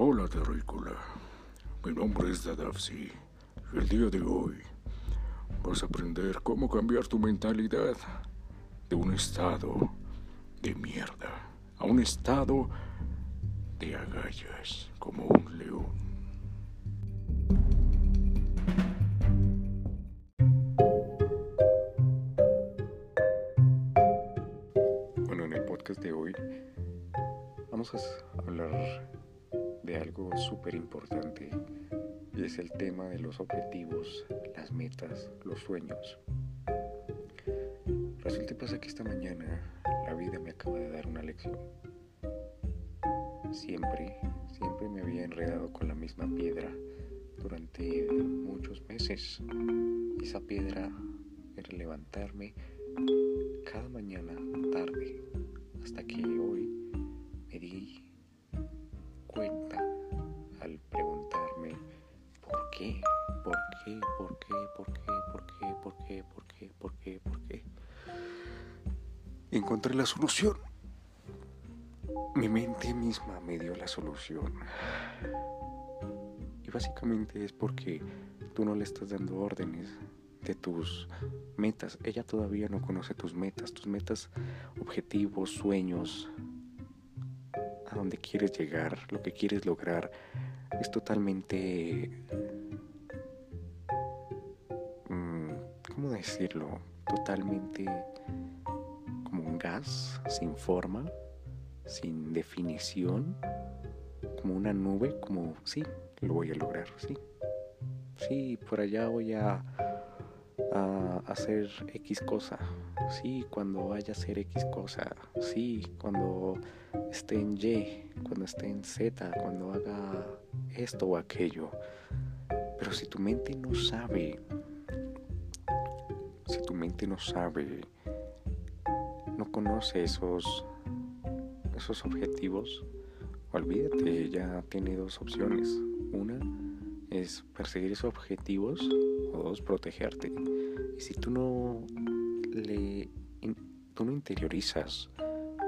Hola terrícola, mi nombre es Dadafsi y el día de hoy vas a aprender cómo cambiar tu mentalidad de un estado de mierda a un estado de agallas como un león. Bueno, en el podcast de hoy vamos a hablar de algo súper importante y es el tema de los objetivos, las metas, los sueños. Resulta y pasa que esta mañana la vida me acaba de dar una lección. Siempre, siempre me había enredado con la misma piedra durante muchos meses. Esa piedra era levantarme cada mañana tarde hasta que La solución. Mi mente misma me dio la solución. Y básicamente es porque tú no le estás dando órdenes de tus metas. Ella todavía no conoce tus metas, tus metas, objetivos, sueños, a dónde quieres llegar, lo que quieres lograr. Es totalmente... Mm, ¿Cómo decirlo? Totalmente sin forma, sin definición, como una nube, como sí, lo voy a lograr, sí. Sí, por allá voy a a hacer X cosa. Sí, cuando vaya a hacer X cosa. Sí, cuando esté en Y, cuando esté en Z, cuando haga esto o aquello. Pero si tu mente no sabe, si tu mente no sabe, conoce esos, esos objetivos, olvídate, ya tiene dos opciones. Una es perseguir esos objetivos o dos, protegerte. Y si tú no le tú no interiorizas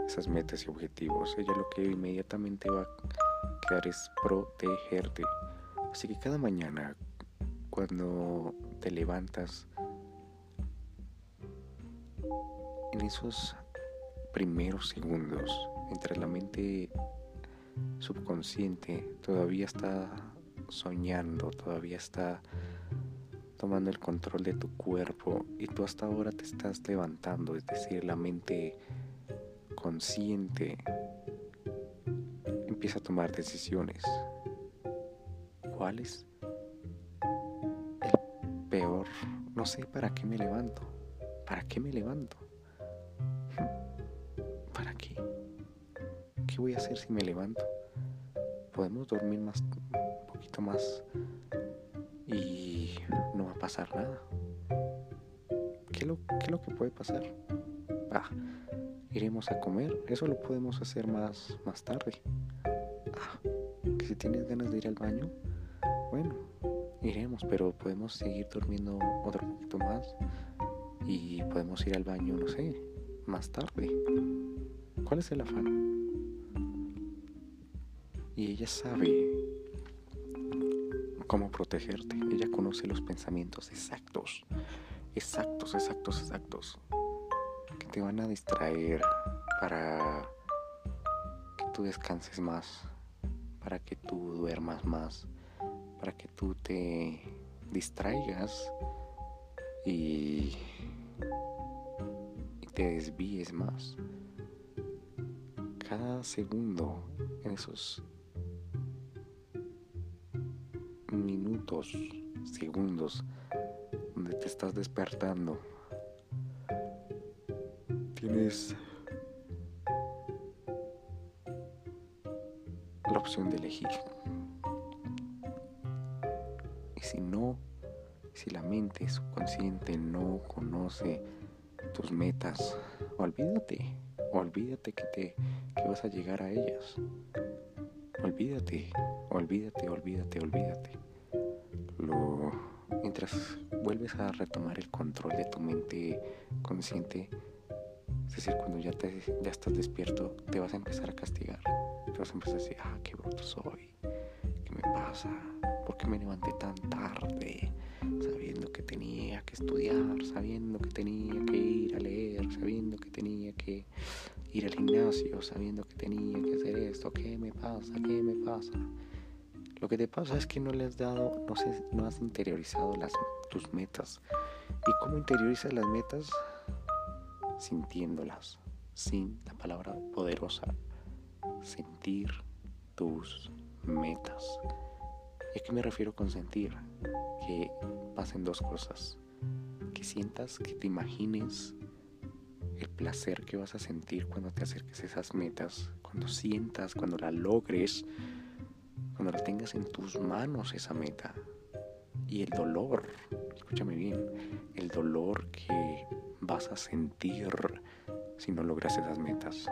esas metas y objetivos, ella lo que inmediatamente va a quedar es protegerte. Así que cada mañana cuando te levantas en esos primeros segundos, mientras la mente subconsciente todavía está soñando, todavía está tomando el control de tu cuerpo y tú hasta ahora te estás levantando, es decir, la mente consciente empieza a tomar decisiones. ¿Cuáles? El peor, no sé para qué me levanto. ¿Para qué me levanto? ¿Para qué? ¿Qué voy a hacer si me levanto? Podemos dormir más un poquito más y no va a pasar nada. ¿Qué es lo, qué lo que puede pasar? Ah, iremos a comer, eso lo podemos hacer más, más tarde. Ah, si tienes ganas de ir al baño, bueno, iremos, pero podemos seguir durmiendo otro poquito más y podemos ir al baño, no sé, más tarde. ¿Cuál es el afán? Y ella sabe cómo protegerte. Ella conoce los pensamientos exactos, exactos, exactos, exactos, que te van a distraer para que tú descanses más, para que tú duermas más, para que tú te distraigas y, y te desvíes más. Cada segundo en esos minutos, segundos, donde te estás despertando, tienes la opción de elegir. Y si no, si la mente subconsciente no conoce tus metas, olvídate, olvídate que te que vas a llegar a ellas. Olvídate, olvídate, olvídate, olvídate. Mientras vuelves a retomar el control de tu mente consciente, es decir, cuando ya, ya estás despierto, te vas a empezar a castigar. Te vas a empezar a decir, ah, qué bruto soy. ¿Qué me pasa? ¿Por qué me levanté tan tarde? Sabiendo que tenía que estudiar, sabiendo que tenía que ir a leer, sabiendo que tenía ir al gimnasio, sabiendo que tenía que hacer esto. ¿Qué me pasa? ¿Qué me pasa? Lo que te pasa es que no le has dado, no, sé, no has interiorizado las, tus metas. ¿Y cómo interiorizas las metas? Sintiéndolas, sin la palabra poderosa, sentir tus metas. ¿Y a qué me refiero con sentir? Que pasen dos cosas. Que sientas, que te imagines el placer que vas a sentir cuando te acerques a esas metas, cuando sientas, cuando la logres cuando la tengas en tus manos esa meta. Y el dolor, escúchame bien, el dolor que vas a sentir si no logras esas metas.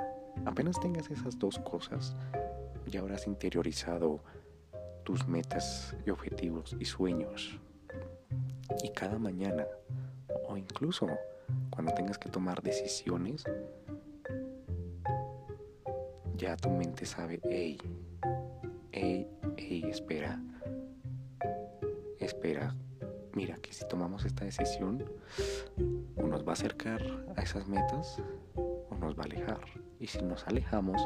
Apenas tengas esas dos cosas, ya habrás interiorizado tus metas y objetivos y sueños. Y cada mañana, o incluso cuando tengas que tomar decisiones, ya tu mente sabe, hey, hey, hey, espera, espera, mira que si tomamos esta decisión, o nos va a acercar a esas metas o nos va a alejar. Y si nos alejamos,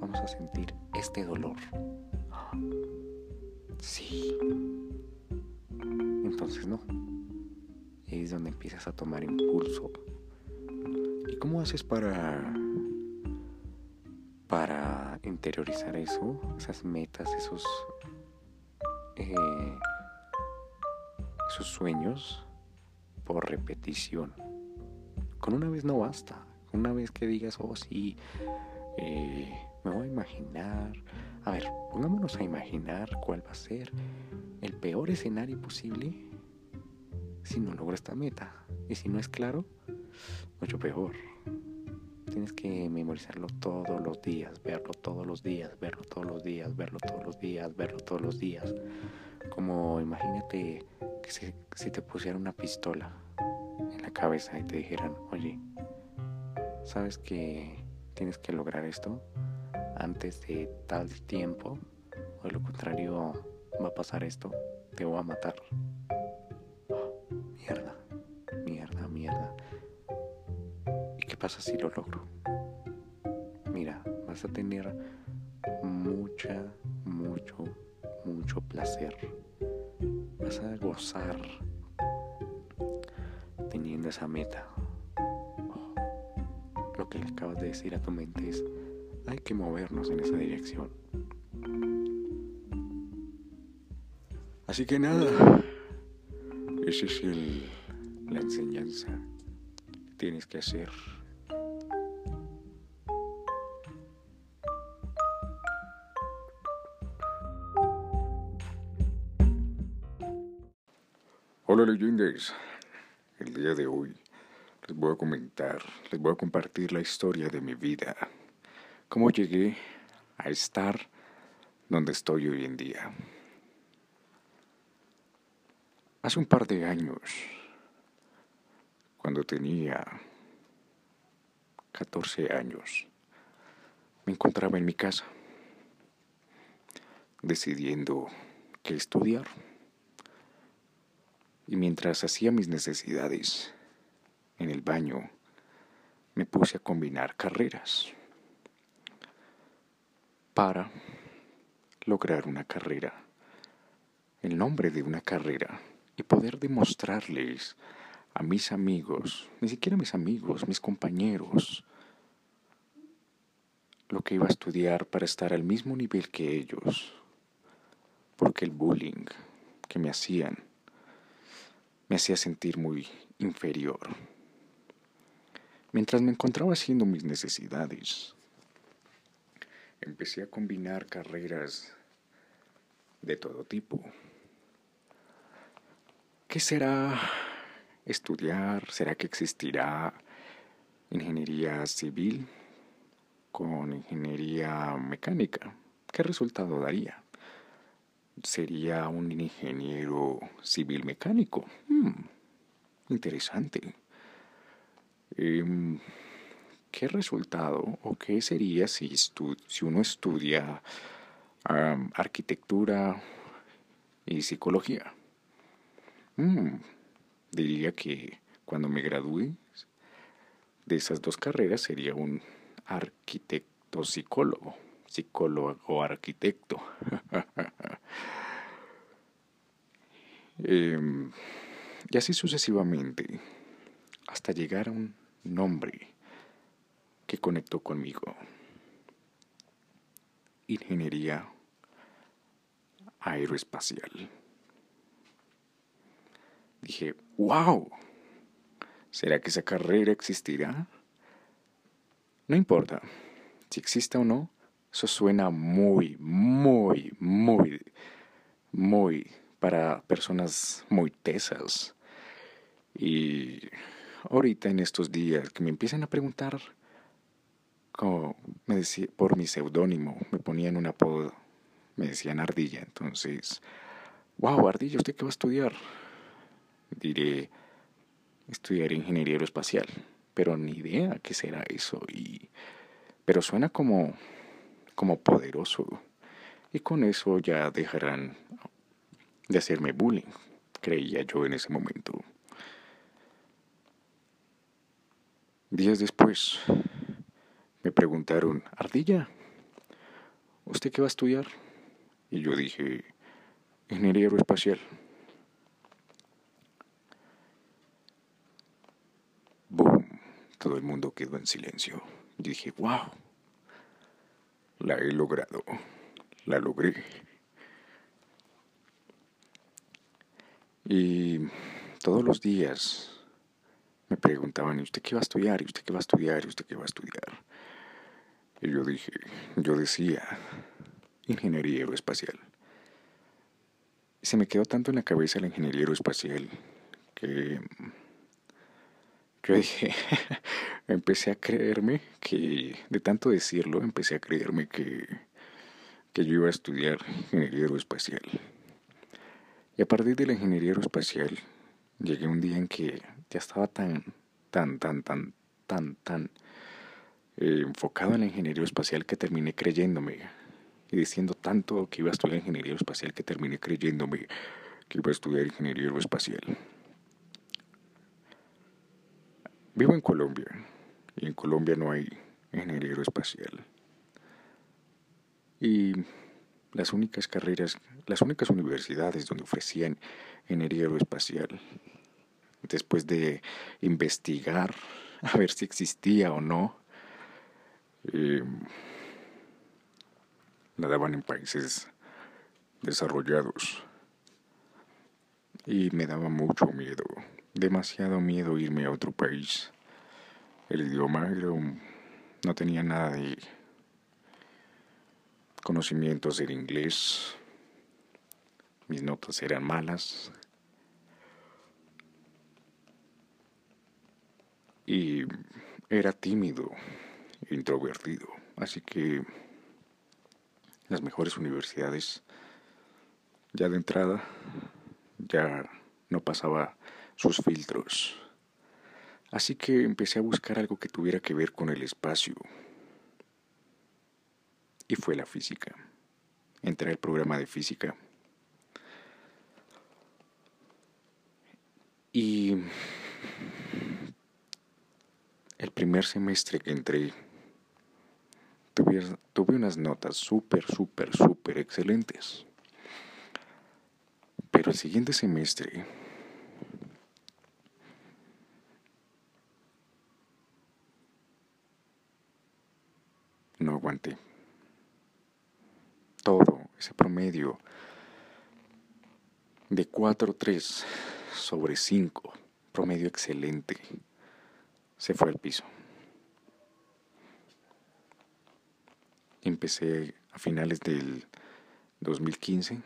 vamos a sentir este dolor. Sí. Entonces no. Es donde empiezas a tomar impulso. ¿Y cómo haces para para interiorizar eso, esas metas, esos, eh, esos sueños por repetición. Con una vez no basta. Una vez que digas, oh sí, eh, me voy a imaginar. A ver, pongámonos a imaginar cuál va a ser el peor escenario posible si no logro esta meta. Y si no es claro, mucho peor. Tienes que memorizarlo todos los días, verlo todos los días, verlo todos los días, verlo todos los días, verlo todos los días. Como imagínate que si, te pusiera una pistola en la cabeza y te dijeran, oye, ¿sabes que tienes que lograr esto antes de tal tiempo? O de lo contrario, va a pasar esto, te voy a matar. Pasa si lo logro? Mira, vas a tener mucha, mucho, mucho placer. Vas a gozar teniendo esa meta. Lo que le acabas de decir a tu mente es, hay que movernos en esa dirección. Así que nada, esa es la enseñanza que tienes que hacer. Hola leyendas, el día de hoy. Les voy a comentar, les voy a compartir la historia de mi vida, cómo llegué a estar donde estoy hoy en día. Hace un par de años, cuando tenía 14 años, me encontraba en mi casa, decidiendo qué estudiar y mientras hacía mis necesidades en el baño, me puse a combinar carreras para lograr una carrera, el nombre de una carrera y poder demostrarles a mis amigos, ni siquiera mis amigos, mis compañeros, lo que iba a estudiar para estar al mismo nivel que ellos, porque el bullying que me hacían me hacía sentir muy inferior. Mientras me encontraba haciendo mis necesidades, empecé a combinar carreras de todo tipo. ¿Qué será estudiar? ¿Será que existirá ingeniería civil con ingeniería mecánica? ¿Qué resultado daría? Sería un ingeniero civil mecánico. Hmm, interesante. Em, ¿qué resultado o qué sería si, uno estudia arquitectura y psicología? Mm, diría que cuando me gradúe de esas dos carreras sería un arquitecto psicólogo, psicólogo arquitecto. Em, y así sucesivamente, hasta llegar a un nombre que conectó conmigo. Ingeniería aeroespacial. Dije, wow, ¿será que esa carrera existirá? No importa, si existe o no, eso suena muy, muy, muy, muy para personas muy tesas. Y ahorita en estos días que me empiezan a preguntar como me decía, por mi seudónimo, me ponían un apodo, me decían Ardilla. Entonces, wow, Ardilla, ¿usted qué va a estudiar? Diré, estudiar ingeniería aeroespacial, pero ni idea qué será eso. Y, pero suena como, como poderoso. Y con eso ya dejarán de hacerme bullying, creía yo en ese momento. Días después, me preguntaron, Ardilla, ¿usted qué va a estudiar? Y yo dije, ingeniería aeroespacial. Boom, todo el mundo quedó en silencio. Dije, wow, la he logrado, la logré. Y todos los días me preguntaban, ¿y usted qué va a estudiar? ¿Y usted qué va a estudiar? ¿Y usted qué va a estudiar? Y yo dije, yo decía, ingeniería aeroespacial. Se me quedó tanto en la cabeza la ingeniería aeroespacial que yo dije, empecé a creerme que, de tanto decirlo, empecé a creerme que, que yo iba a estudiar ingeniería aeroespacial. Y a partir de la ingeniería aeroespacial, llegué un día en que ya estaba tan, tan, tan, tan, tan, tan eh, enfocado en la ingeniería espacial que terminé creyéndome y diciendo tanto que iba a estudiar ingeniería espacial que terminé creyéndome que iba a estudiar ingeniería espacial. Vivo en Colombia y en Colombia no hay ingeniería espacial. Y las únicas carreras, las únicas universidades donde ofrecían ingeniería espacial, después de investigar a ver si existía o no, eh, la daban en países desarrollados. Y me daba mucho miedo, demasiado miedo irme a otro país. El idioma no tenía nada de conocimientos del inglés. Mis notas eran malas. Y era tímido introvertido. Así que las mejores universidades, ya de entrada, ya no pasaba sus filtros. Así que empecé a buscar algo que tuviera que ver con el espacio. Y fue la física. Entré al programa de física. Y el primer semestre que entré tuve, unas notas súper, súper, súper excelentes. Pero el siguiente semestre no aguanté. Todo ese promedio de 4.3 sobre 5, promedio excelente, se fue al piso. Empecé a finales del 2015.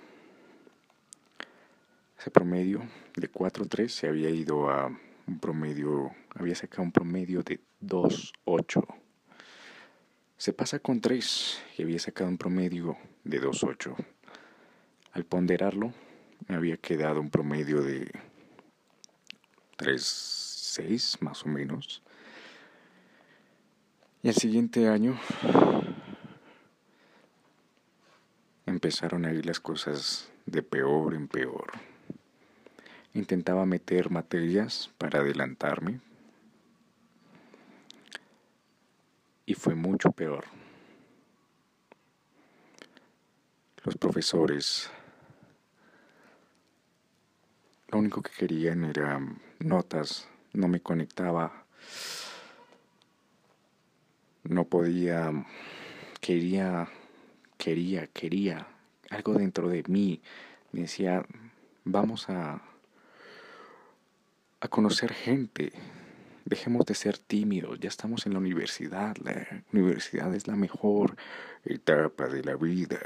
Ese promedio de 4.3 se había ido a un promedio, había sacado un promedio de 2.8. Se pasa con 3 y había sacado un promedio de 2.8. Al ponderarlo, me había quedado un promedio de 3.6 más o menos. Y el siguiente año empezaron a ir las cosas de peor en peor. Intentaba meter materias para adelantarme y fue mucho peor. Los profesores lo único que querían era notas, no me conectaba, no podía, quería, quería, quería, algo dentro de mí. Me decía, vamos a, a conocer gente, dejemos de ser tímidos, ya estamos en la universidad, la universidad es la mejor etapa de la vida.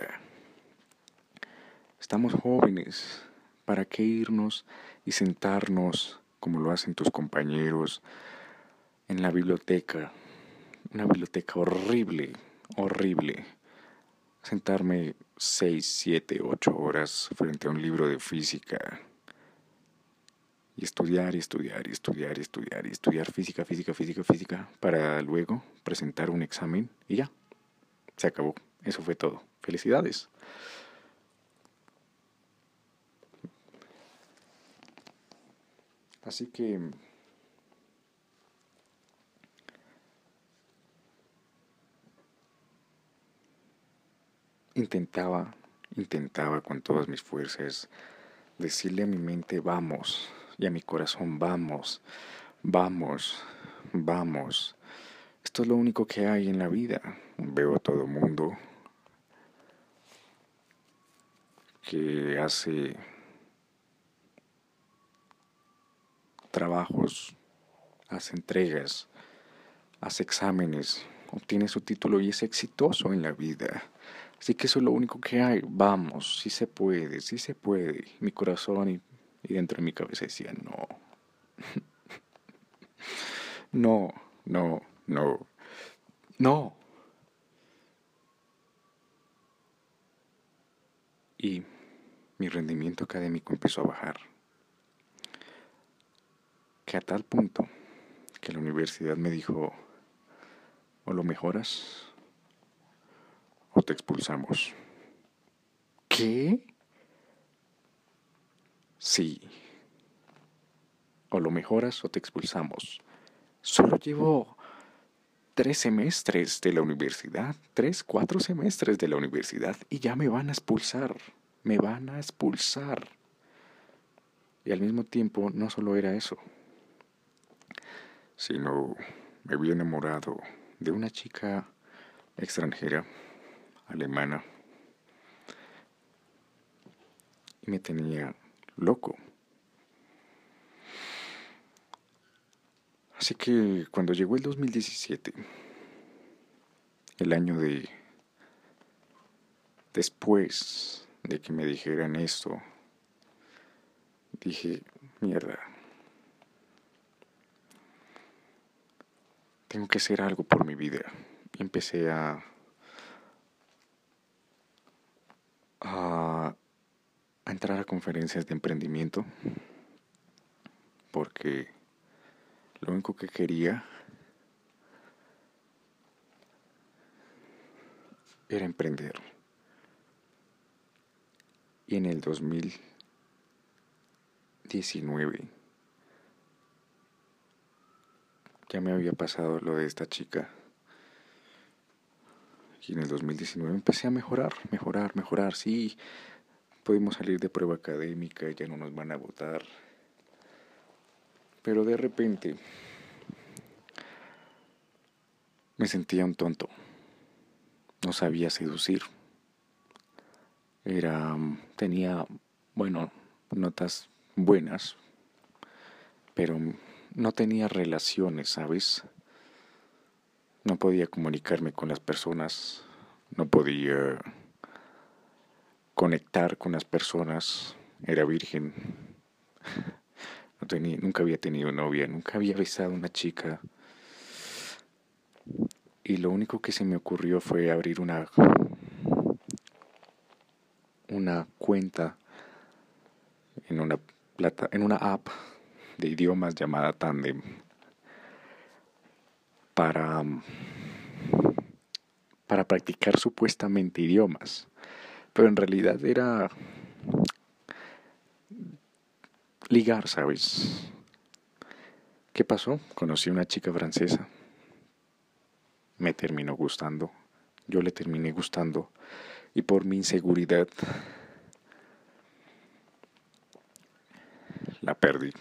Estamos jóvenes, ¿para qué irnos y sentarnos, como lo hacen tus compañeros, en la biblioteca? Una biblioteca horrible, horrible. Sentarme seis, siete, ocho horas frente a un libro de física y estudiar estudiar y estudiar y estudiar y estudiar física, física, física, física para luego presentar un examen y ya. Se acabó. Eso fue todo. Felicidades. Así que intentaba, intentaba con todas mis fuerzas decirle a mi mente vamos y a mi corazón vamos, vamos, vamos. Esto es lo único que hay en la vida. Veo a todo mundo que hace trabajos, hace entregas, hace exámenes, obtiene su título y es exitoso en la vida. Así que eso es lo único que hay. Vamos, sí se puede, sí se puede. Mi corazón y, y dentro de mi cabeza decía, no. no, no, no, no. Y mi rendimiento académico empezó a bajar que a tal punto que la universidad me dijo, o lo mejoras o te expulsamos. ¿Qué? Sí. O lo mejoras o te expulsamos. Solo llevo tres semestres de la universidad, tres, cuatro semestres de la universidad y ya me van a expulsar. Me van a expulsar. Y al mismo tiempo no solo era eso sino me había enamorado de una chica extranjera, alemana, y me tenía loco. Así que cuando llegó el 2017, el año de después de que me dijeran esto, dije, mierda, tengo que hacer algo por mi vida. Y empecé a, a, a entrar a conferencias de emprendimiento porque lo único que quería era emprender. Y en el 2019 ya me había pasado lo de esta chica. Y en el 2019 empecé a mejorar, mejorar, mejorar. Sí, pudimos salir de prueba académica, ya no nos van a votar. Pero de repente me sentía un tonto. No sabía seducir. Era tenía, bueno, notas buenas, pero no tenía relaciones, ¿sabes? No podía comunicarme con las personas, no podía conectar con las personas, era virgen, no tenía, nunca había tenido novia, nunca había besado a una chica. Y lo único que se me ocurrió fue abrir una una cuenta en una plata, en una app de idiomas llamada Tandem para, para practicar supuestamente idiomas, pero en realidad era ligar, ¿sabes? ¿Qué pasó? Conocí a una chica francesa. Me terminó gustando. Yo le terminé gustando. Y por mi inseguridad la perdí.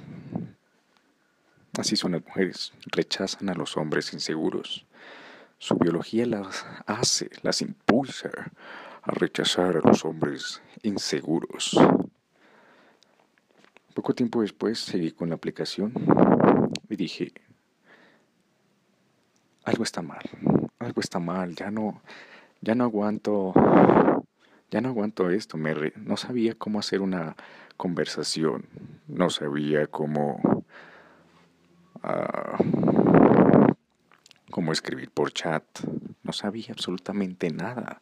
Así son las mujeres. Rechazan a los hombres inseguros. Su biología las hace, las impulsa a rechazar a los hombres inseguros. Poco tiempo después seguí con la aplicación y dije, algo está mal, algo está mal, ya no, ya no aguanto, ya no aguanto esto, me no sabía cómo hacer una conversación, no sabía cómo, uh, cómo escribir por chat, no sabía absolutamente nada.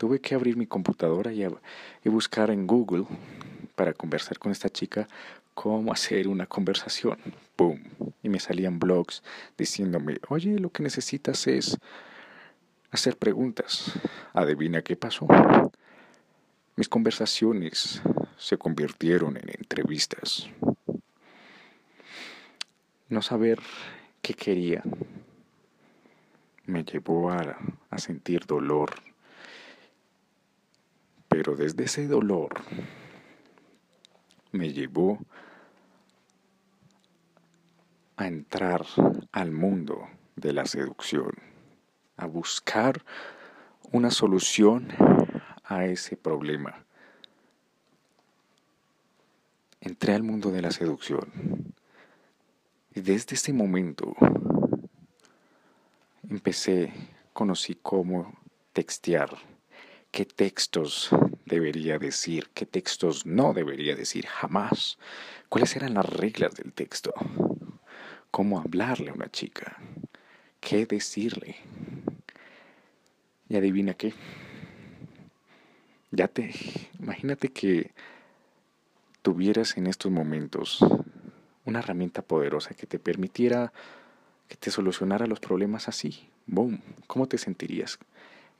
Tuve que abrir mi computadora y, buscar en Google para conversar con esta chica cómo hacer una conversación. ¡Boom! Y me salían blogs diciéndome, oye, lo que necesitas es hacer preguntas. Adivina qué pasó. Mis conversaciones se convirtieron en entrevistas. No saber qué quería me llevó a sentir dolor. Pero desde ese dolor me llevó a entrar al mundo de la seducción, a buscar una solución a ese problema. Entré al mundo de la seducción y desde ese momento empecé, conocí cómo textear, qué textos debería decir, qué textos no debería decir jamás, cuáles eran las reglas del texto, cómo hablarle a una chica, qué decirle. Y adivina qué. Ya te, imagínate que tuvieras en estos momentos una herramienta poderosa que te permitiera que te solucionara los problemas así. Boom, ¿cómo te sentirías?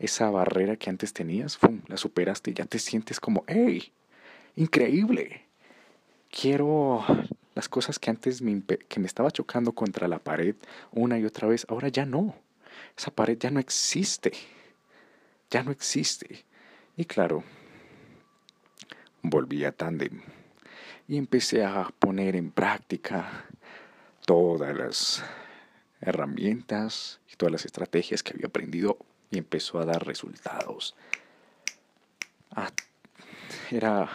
Esa barrera que antes tenías, ¡fum! la superaste y ya te sientes como, ¡hey! Increíble. Quiero las cosas que antes me, que me estaba chocando contra la pared una y otra vez, ahora ya no. Esa pared ya no existe. Ya no existe. Y claro, volví a Tandem y empecé a poner en práctica todas las herramientas y todas las estrategias que había aprendido y empezó a dar resultados. Ah, era,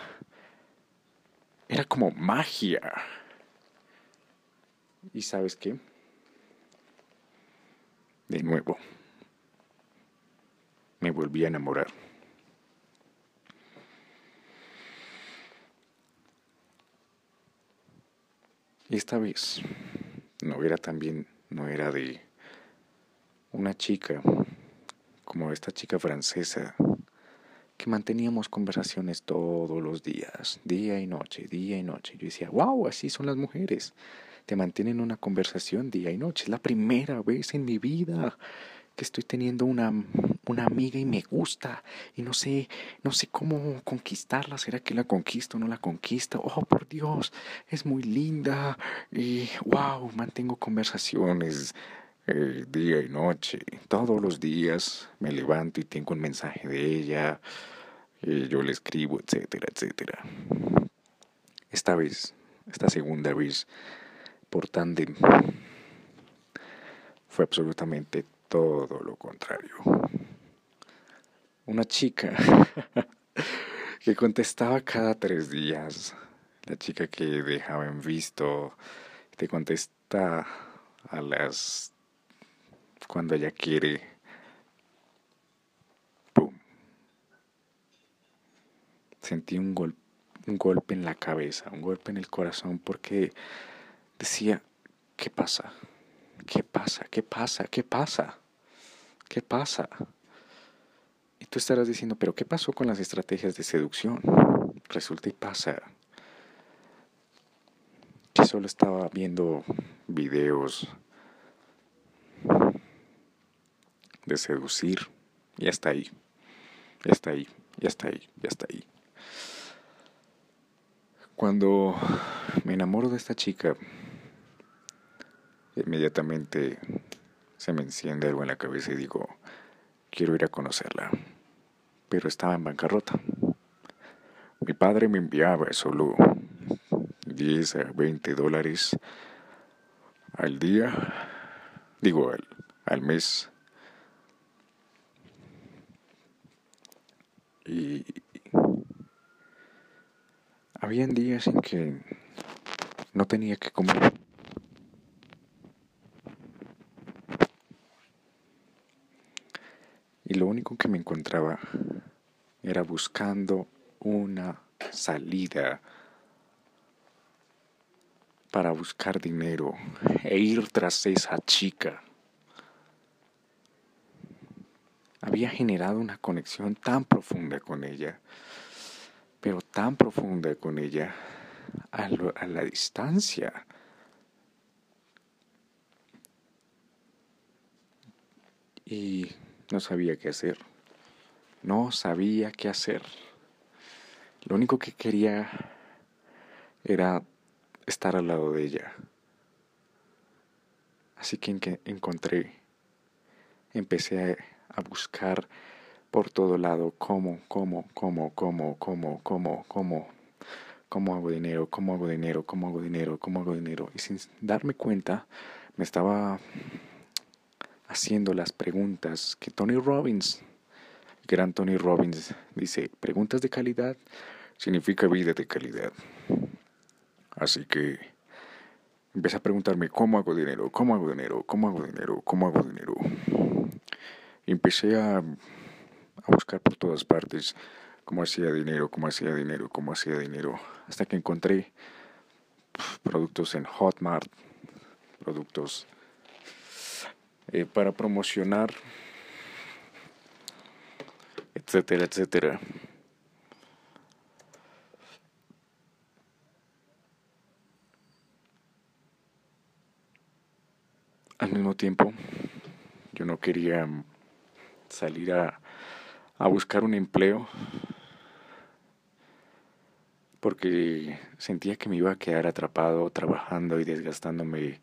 era como magia. ¿Y sabes qué? De nuevo, me volví a enamorar. Y esta vez no era también, no era de una chica como esta chica francesa, que manteníamos conversaciones todos los días, día y noche, día y noche. Yo decía, wow, así son las mujeres. Te mantienen una conversación día y noche. Es la primera vez en mi vida que estoy teniendo una, una amiga y me gusta y no sé, no sé cómo conquistarla. ¿Será que la conquisto o no la conquisto? Oh, por Dios, es muy linda y wow, mantengo conversaciones eh, día y noche, todos los días me levanto y tengo un mensaje de ella, y yo le escribo, etcétera, etcétera. Esta vez, esta segunda vez, por tandem, fue absolutamente todo lo contrario. Una chica que contestaba cada tres días, la chica que dejaba en visto, te contesta a las cuando ella quiere. ¡Pum! Sentí un, un golpe en la cabeza, un golpe en el corazón porque decía, ¿qué pasa? ¿Qué pasa? ¿Qué pasa? ¿Qué pasa? ¿Qué pasa? Y tú estarás diciendo, pero ¿qué pasó con las estrategias de seducción? Resulta y pasa que solo estaba viendo videos de seducir ya está ahí, está ahí, ya está ahí, ya está ahí. Cuando me enamoro de esta chica, inmediatamente se me enciende algo en la cabeza y digo, quiero ir a conocerla. Pero estaba en bancarrota. Mi padre me enviaba solo 10 a 20 dólares al día, digo al, al mes. Y habían días en que no tenía que comer. Y lo único que me encontraba era buscando una salida para buscar dinero e ir tras esa chica. Había generado una conexión tan profunda con ella, pero tan profunda con ella a, a la distancia. Y no sabía qué hacer. No sabía qué hacer. Lo único que quería era estar al lado de ella. Así que encontré, empecé a, buscar por todo lado cómo, cómo, cómo, cómo, cómo, cómo, cómo, cómo hago dinero, cómo hago dinero, cómo hago dinero, cómo hago dinero. Y sin darme cuenta, me estaba haciendo las preguntas que Tony Robbins, el gran Tony Robbins, dice, preguntas de calidad significa vida de calidad. Así que empecé a preguntarme cómo hago dinero, cómo hago dinero, cómo hago dinero, cómo hago dinero. Empecé a, a buscar por todas partes cómo hacía dinero, cómo hacía dinero, cómo hacía dinero, hasta que encontré productos en Hotmart, productos eh, para promocionar, etcétera, etcétera. Al mismo tiempo, yo no quería salir a, buscar un empleo porque sentía que me iba a quedar atrapado trabajando y desgastándome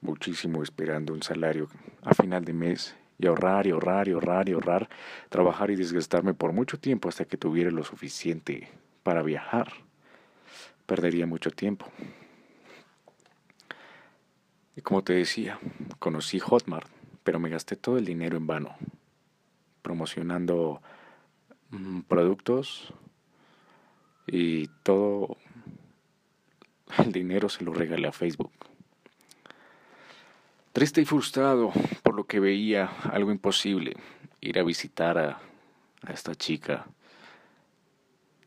muchísimo esperando un salario a final de mes y ahorrar y ahorrar y ahorrar y ahorrar, trabajar y desgastarme por mucho tiempo hasta que tuviera lo suficiente para viajar. Perdería mucho tiempo. Y como te decía, conocí Hotmart, pero me gasté todo el dinero en vano, promocionando mm, productos y todo el dinero se lo regalé a Facebook. Triste y frustrado por lo que veía algo imposible, ir a visitar a, a esta chica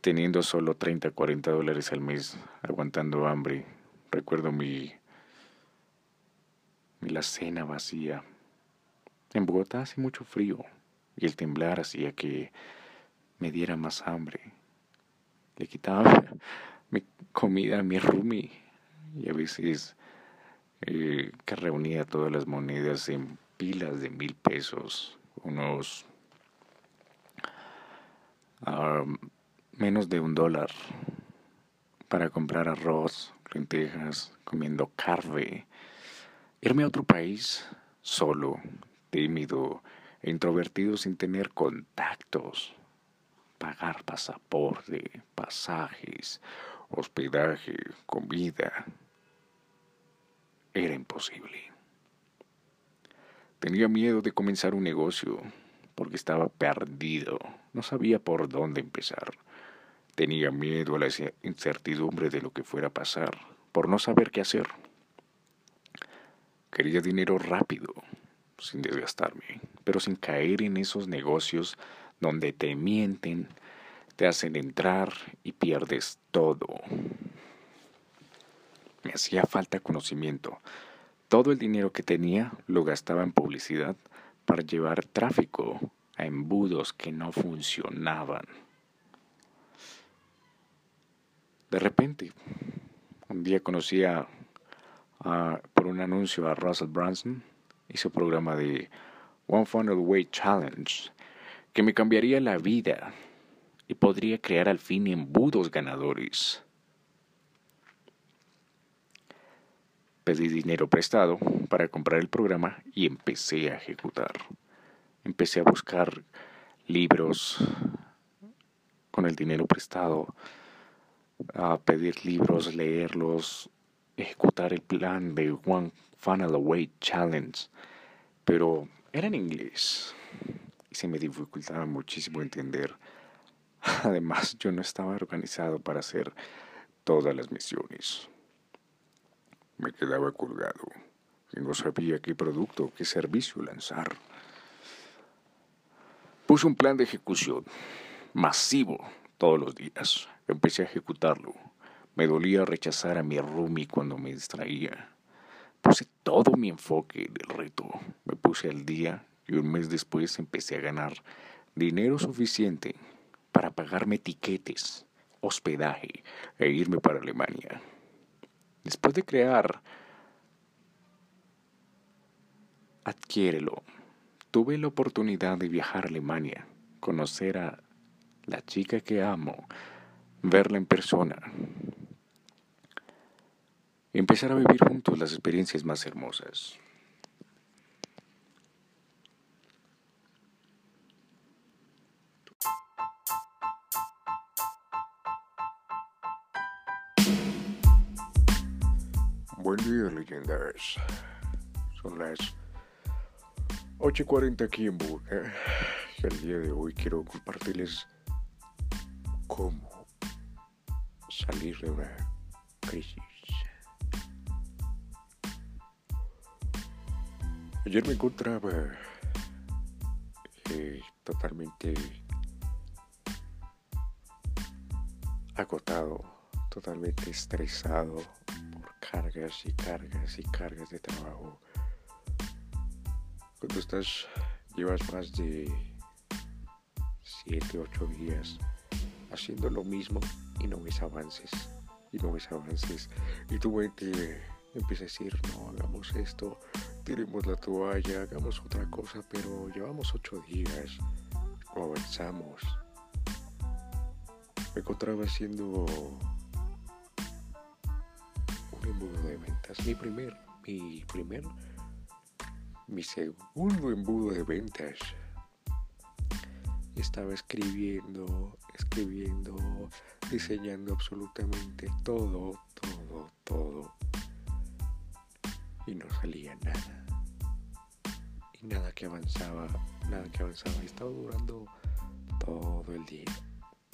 teniendo solo 30, 40 dólares al mes, aguantando hambre. Recuerdo mi y la cena vacía. En Bogotá hace mucho frío y el temblar hacía que me diera más hambre. Le quitaba mi comida a mi roomie y a veces eh, que reunía todas las monedas en pilas de mil pesos, unos ah, menos de un dólar para comprar arroz, lentejas, comiendo carne Irme a otro país solo, tímido introvertido sin tener contactos. Pagar pasaporte, pasajes, hospedaje, comida. Era imposible. Tenía miedo de comenzar un negocio porque estaba perdido. No sabía por dónde empezar. Tenía miedo a la incertidumbre de lo que fuera a pasar, por no saber qué hacer. Quería dinero rápido, sin desgastarme, pero sin caer en esos negocios donde te mienten, te hacen entrar y pierdes todo. Me hacía falta conocimiento. Todo el dinero que tenía lo gastaba en publicidad para llevar tráfico a embudos que no funcionaban. De repente, un día conocí a por un anuncio a Russell Brunson y su programa de One Funnel Way Challenge, que me cambiaría la vida y podría crear al fin embudos ganadores. Pedí dinero prestado para comprar el programa y empecé a ejecutar. Empecé a buscar libros con el dinero prestado, a pedir libros, leerlos, ejecutar el plan de One Funnel Away Challenge, pero era en inglés y se me dificultaba muchísimo entender. Además, yo no estaba organizado para hacer todas las misiones. Me quedaba colgado y no sabía qué producto, qué servicio lanzar. Puse un plan de ejecución masivo todos los días. Empecé a ejecutarlo. Me dolía rechazar a mi roomie cuando me distraía. Todo mi enfoque en el reto. Me puse al día y un mes después empecé a ganar dinero suficiente para pagarme tiquetes, hospedaje e irme para Alemania. Después de crear Adquiérelo, tuve la oportunidad de viajar a Alemania, conocer a la chica que amo, verla en persona, empezar a vivir juntos las experiencias más hermosas. Buen día, leyendas. Son las 8.40 aquí en Boca. Y el día de hoy quiero compartirles cómo salir de una crisis. Ayer me encontraba eh, totalmente agotado, totalmente estresado por cargas y cargas y cargas de trabajo. Cuando estás, llevas más de 7, 8 días haciendo lo mismo y no ves avances, y no ves avances, y tu mente empieza a decir, no, hagamos esto, tiremos la toalla, hagamos otra cosa, pero llevamos 8 días, no avanzamos. Me encontraba haciendo un embudo de ventas, mi primer, mi primer, mi segundo embudo de ventas estaba escribiendo, escribiendo, diseñando absolutamente todo, todo, todo. Y no salía nada. Y nada que avanzaba, nada que avanzaba. Y estaba durando todo el día.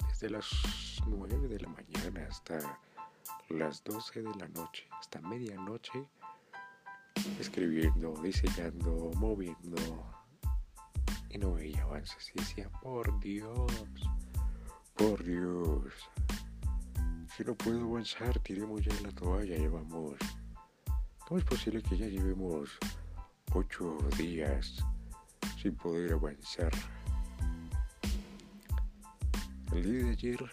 Desde las 9 de la mañana hasta las 12 de la noche, hasta medianoche, escribiendo, diseñando, moviendo, y no veía avances y decía, por Dios, por Dios, si no puedo avanzar, tiremos ya la toalla, llevamos, ¿cómo es posible que ya llevemos ocho días sin poder avanzar? El día de ayer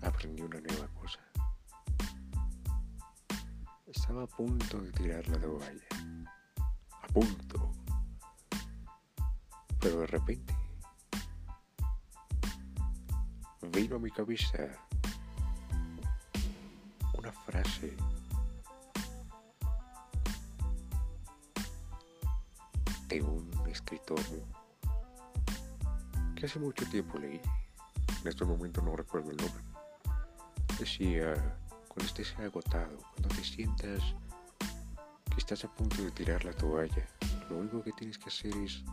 aprendí una nueva cosa. Estaba a punto de tirar la toalla. A punto. Pero de repente vino a mi cabeza una frase de un escritor que hace mucho tiempo leí. En este momento no recuerdo el nombre. Decía, cuando estés agotado, cuando te sientas que estás a punto de tirar la toalla, lo único que tienes que hacer es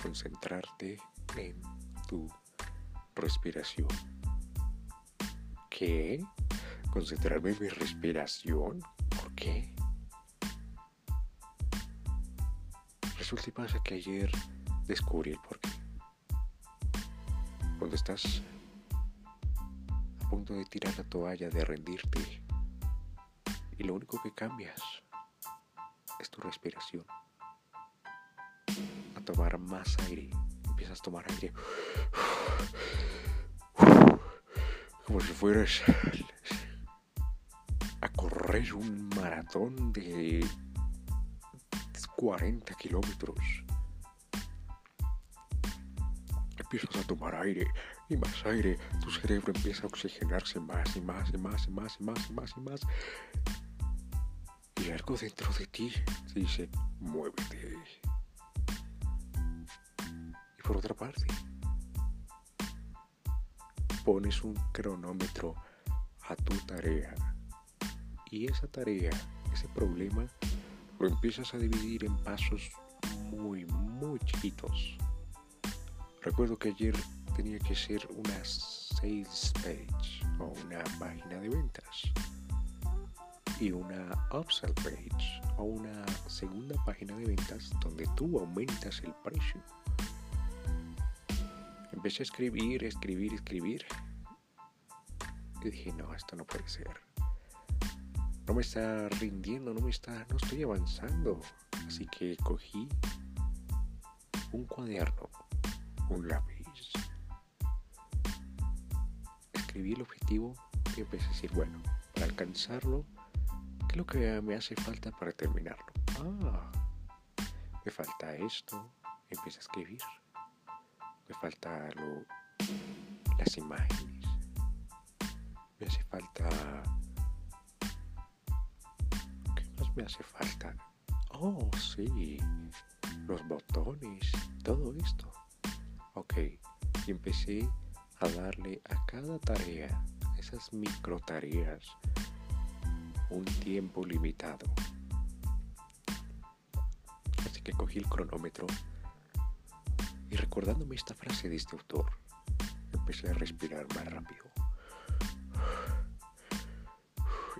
concentrarte en tu respiración. ¿Qué? ¿Concentrarme en mi respiración? ¿Por qué? Resulta y pasa que ayer descubrí el porqué. Cuando estás a punto de tirar la toalla, de rendirte, y lo único que cambias es tu respiración tomar más aire. Empiezas a tomar aire. Como si fueras a correr un maratón de 40 kilómetros. empiezas a tomar aire y más aire, tu cerebro empieza a oxigenarse más y más y más y más y más y más y más. Y algo dentro de ti dice, muévete. Y por otra parte, pones un cronómetro a tu tarea. Y esa tarea, ese problema, lo empiezas a dividir en pasos muy, muy chiquitos. Recuerdo que ayer tenía que ser una sales page o una página de ventas y una upsell page o una segunda página de ventas donde tú aumentas el precio. Empecé a escribir, escribir, escribir. Y dije, no, esto no puede ser. No me está rindiendo, no me está, no estoy avanzando. Así que cogí un cuaderno, un lápiz. Escribí el objetivo y empecé a decir, bueno, para alcanzarlo, ¿qué es lo que me hace falta para terminarlo? Ah, me falta esto, empecé a escribir. Me falta lo, las imágenes. Me hace falta... ¿Qué más me hace falta? Oh, sí, los botones, todo esto. Ok, y empecé a darle a cada tarea, esas micro tareas, un tiempo limitado. Así que cogí el cronómetro y recordándome esta frase de este autor, empecé a respirar más rápido.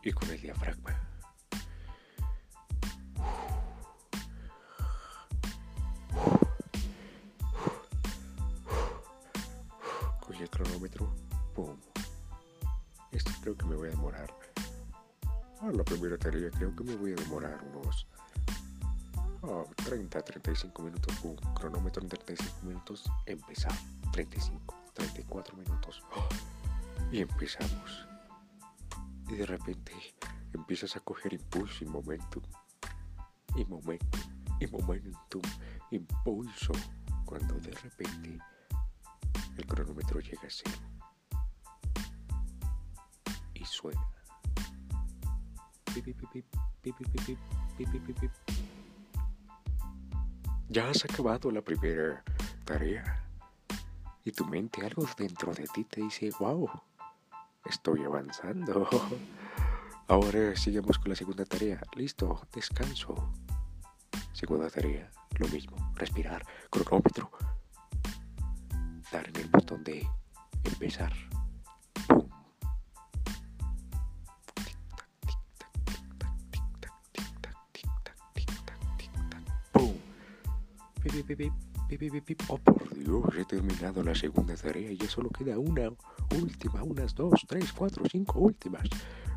Y con el diafragma. El cronómetro. ¡Pum! Esto creo que me voy a demorar. A la primera tarea creo que me voy a demorar unos 30, 35 minutos, boom, cronómetro en 35 minutos, empezamos, 35, 34 minutos, y empezamos. Y de repente empiezas a coger impulso y momentum, y momentum, y momentum, impulso, cuando de repente el cronómetro llega a cero y suena. Ya has acabado la primera tarea y tu mente, algo dentro de ti te dice, wow, estoy avanzando. Ahora sigamos con la segunda tarea. Listo, descanso. Segunda tarea, lo mismo, respirar, cronómetro, en el botón de empezar. ¡Pum! ¡Pum! Oh, por Dios, he terminado la segunda tarea y ya solo queda una última, unas dos, tres, cuatro, cinco últimas.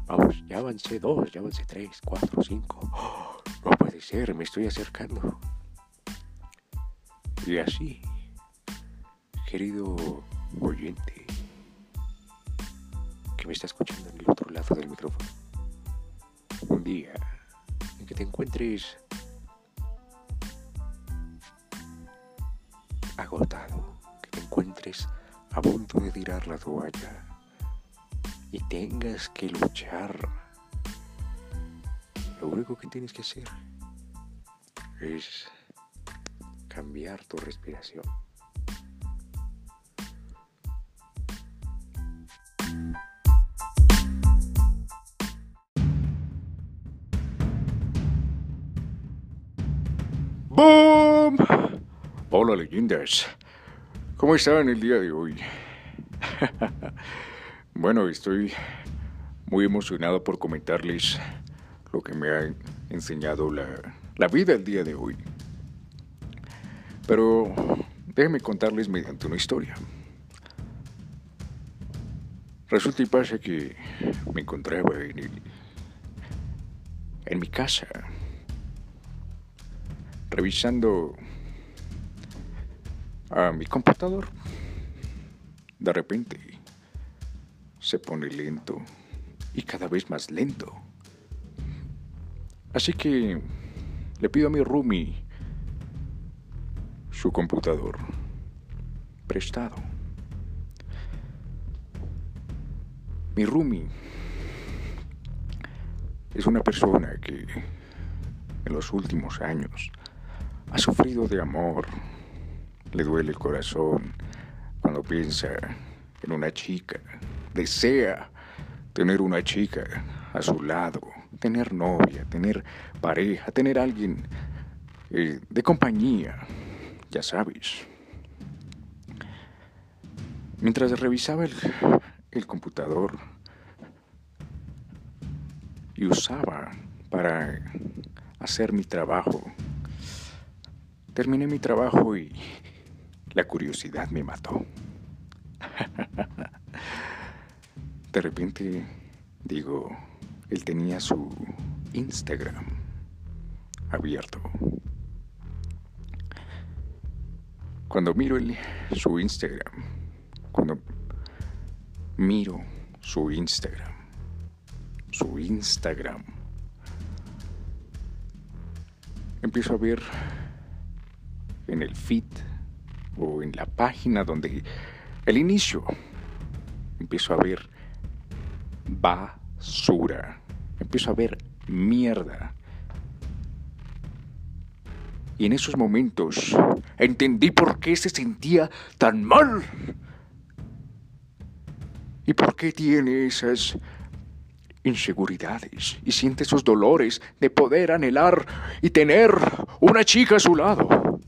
Vamos, ya avancé dos, ya avancé tres, cuatro, cinco. Oh, no puede ser, me estoy acercando. Y así, querido oyente, que me está escuchando en el otro lado del micrófono, un día en que te encuentres agotado, que te encuentres a punto de tirar la toalla y tengas que luchar, lo único que tienes que hacer es cambiar tu respiración. Hola leyendas, ¿cómo están el día de hoy? bueno, estoy muy emocionado por comentarles lo que me ha enseñado la, la vida el día de hoy. Pero déjenme contarles mediante una historia. Resulta y pasa que me encontraba en, el- en mi casa revisando a mi computador. De repente se pone lento y cada vez más lento. Así que le pido a mi roomie su computador prestado. Mi roomie es una persona que en los últimos años ha sufrido de amor, le duele el corazón cuando piensa en una chica, desea tener una chica a su lado, tener novia, tener pareja, tener alguien eh, de compañía, ya sabes. Mientras revisaba el, el computador y usaba para hacer mi trabajo, terminé mi trabajo y la curiosidad me mató. De repente, digo, él tenía su Instagram abierto. Cuando miro su Instagram, cuando miro su Instagram, su Instagram, empiezo a ver en el feed o en la página donde el inicio, empiezo a ver basura, empiezo a ver mierda. Y en esos momentos entendí por qué se sentía tan mal. ¿Y por qué tiene esas inseguridades y siente esos dolores de poder anhelar y tener una chica a su lado?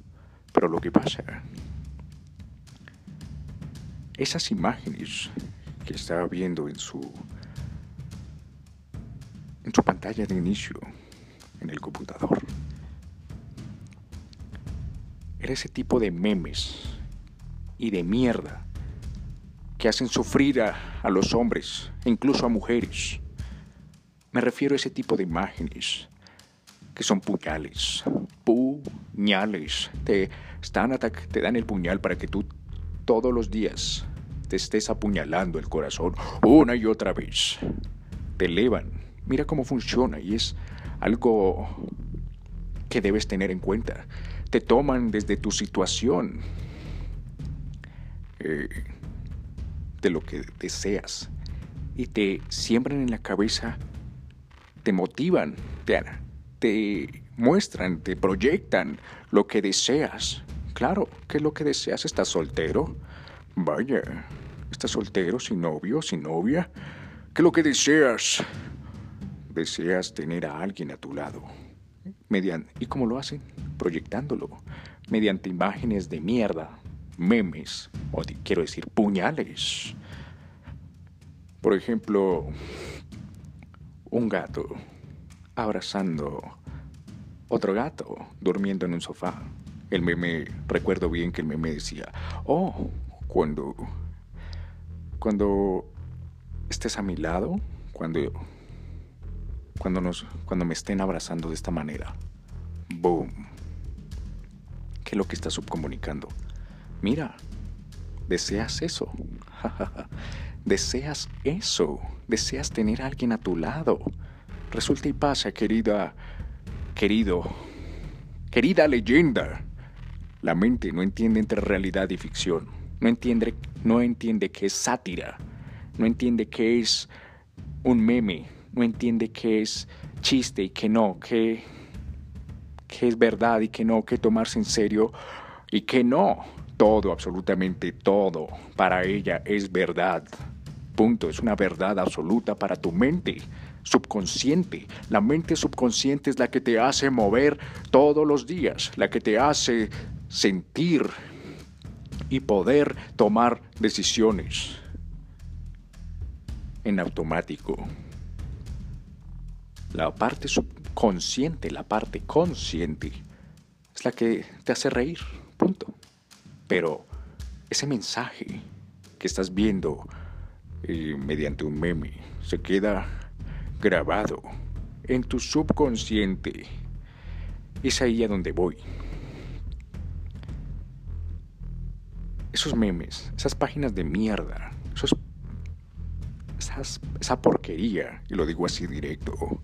Pero lo que pasa, esas imágenes que estaba viendo en su en su pantalla de inicio en el computador. Era ese tipo de memes y de mierda que hacen sufrir a, a los hombres e incluso a mujeres. Me refiero a ese tipo de imágenes que son puñales, puñales. Te, están te dan el puñal para que tú todos los días te estés apuñalando el corazón una y otra vez. Te elevan. Mira cómo funciona y es algo que debes tener en cuenta. Te toman desde tu situación, eh, de lo que deseas, y te siembran en la cabeza, te motivan, te, te muestran, te proyectan lo que deseas. Claro, ¿qué es lo que deseas? ¿Estás soltero? Vaya, ¿estás soltero, sin novio, sin novia? ¿Qué es lo que deseas? Deseas tener a alguien a tu lado. Mediante, ¿Y cómo lo hacen? Proyectándolo. Mediante imágenes de mierda, memes, o quiero decir puñales. Por ejemplo, un gato abrazando otro gato durmiendo en un sofá. El meme, recuerdo bien que el meme decía, oh, cuando, cuando estés a mi lado, cuando, cuando, nos, cuando me estén abrazando de esta manera, boom, ¿qué es lo que está subcomunicando? Mira, deseas eso, deseas eso, deseas tener a alguien a tu lado. Resulta y pasa, querida, querido, querida leyenda. La mente no entiende entre realidad y ficción no entiende, no entiende qué es sátira, no entiende qué es un meme, no entiende qué es chiste y qué no, qué, qué es verdad y qué no, qué tomarse en serio y qué no. Todo, absolutamente todo, para ella es verdad. Punto, es una verdad absoluta para tu mente subconsciente. La mente subconsciente es la que te hace mover todos los días, la que te hace sentir y poder tomar decisiones en automático. La parte subconsciente, la parte consciente, es la que te hace reír, punto. Pero ese mensaje que estás viendo eh, mediante un meme se queda grabado en tu subconsciente. Es ahí a donde voy. Esos memes, esas páginas de mierda, esos, esa porquería, y lo digo así directo,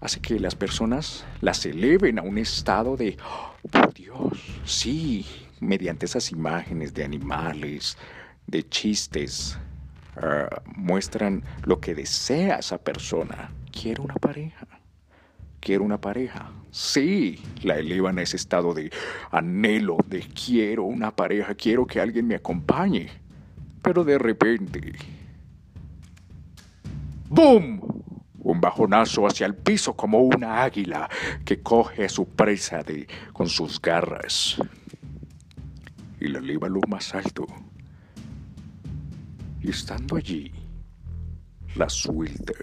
hace que las personas las eleven a un estado de, oh, por Dios, sí, mediante esas imágenes de animales, de chistes, ah, muestran lo que desea esa persona. Quiero una pareja. Quiero una pareja. Sí, la elevan a ese estado de anhelo, de quiero una pareja, quiero que alguien me acompañe. Pero de repente... ¡Boom! Un bajonazo hacia el piso como una águila que coge a su presa de, con sus garras y la eleva lo más alto. Y estando allí, la suelta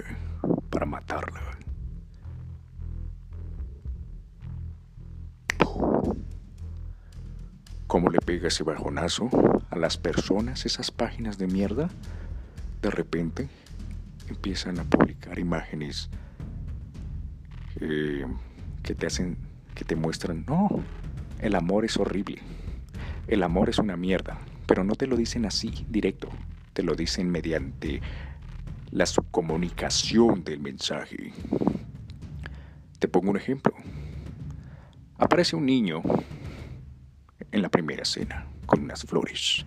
para matarla. ¿Cómo le pega ese bajonazo a las personas esas páginas de mierda? De repente empiezan a publicar imágenes eh, que te hacen, que te muestran, no, el amor es horrible, el amor es una mierda, pero no te lo dicen así, directo, te lo dicen mediante la subcomunicación del mensaje. Te pongo un ejemplo. Aparece un niño en la primera escena con unas flores.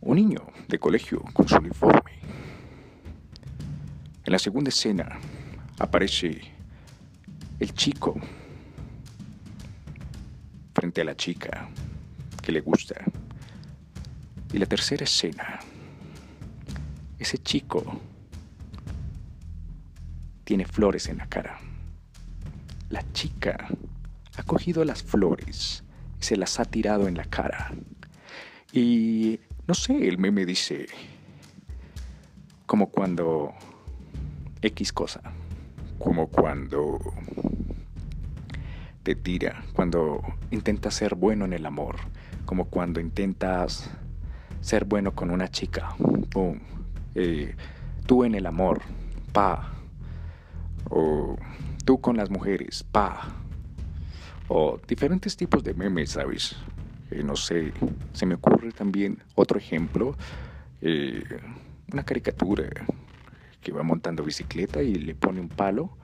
Un niño de colegio con su uniforme. En la segunda escena aparece el chico frente a la chica que le gusta. Y la tercera escena, ese chico tiene flores en la cara. La chica ha cogido las flores y se las ha tirado en la cara. Y no sé, el meme dice, como cuando X cosa, como cuando te tira, cuando intentas ser bueno en el amor, como cuando intentas ser bueno con una chica, boom, eh, tú en el amor, pa, o tú con las mujeres, pa, o diferentes tipos de memes, ¿sabes? Eh, no sé, se me ocurre también otro ejemplo, eh, una caricatura que va montando bicicleta y le pone un palo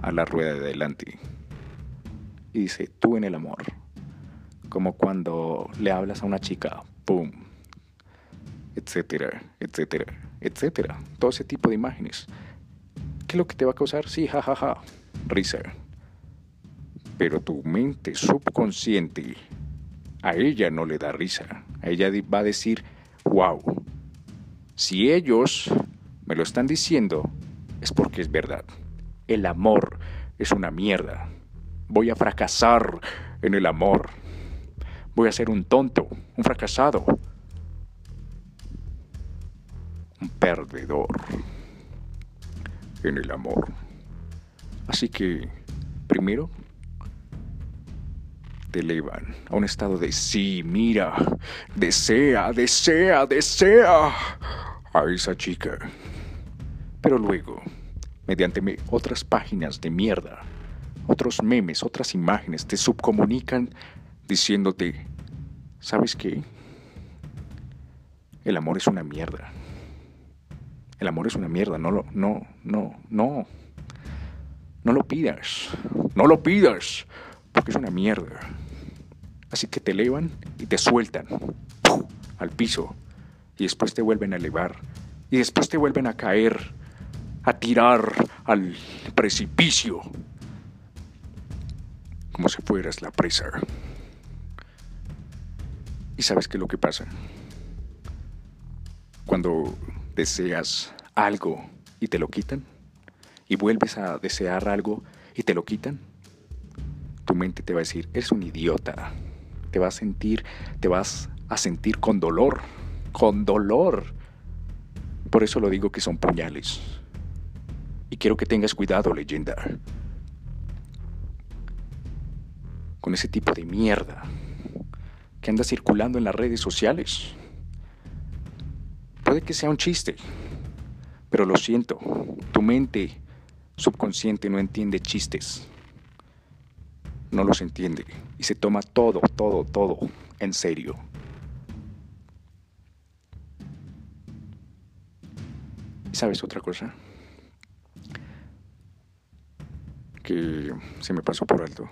a la rueda de adelante. Y dice, tú en el amor. Como cuando le hablas a una chica, ¡pum! Etcétera, etcétera, etcétera. Todo ese tipo de imágenes. ¿Qué es lo que te va a causar? Sí, jajaja, risa pero tu mente subconsciente a ella no le da risa. A ella va a decir, wow, si ellos me lo están diciendo, es porque es verdad. El amor es una mierda. Voy a fracasar en el amor. Voy a ser un tonto, un fracasado, un perdedor en el amor. Así que, primero, te elevan a un estado de sí, mira, desea, desea, desea a esa chica. Pero luego, mediante otras páginas de mierda, otros memes, otras imágenes, te subcomunican diciéndote, ¿sabes qué? El amor es una mierda. El amor es una mierda, no lo, no, no, no. No lo pidas, no lo pidas, porque es una mierda. Así que te elevan y te sueltan al piso y después te vuelven a elevar y después te vuelven a caer, a tirar al precipicio como si fueras la presa. ¿Y sabes qué es lo que pasa? Cuando deseas algo y te lo quitan, y vuelves a desear algo y te lo quitan, tu mente te va a decir, eres un idiota, te vas a sentir, te vas a sentir con dolor, con dolor. Por eso lo digo que son puñales. Y quiero que tengas cuidado, leyenda. Con ese tipo de mierda que anda circulando en las redes sociales. Puede que sea un chiste, pero lo siento, tu mente subconsciente no entiende chistes no los entiende y se toma todo, todo, todo en serio. ¿Y sabes otra cosa? Que se me pasó por alto.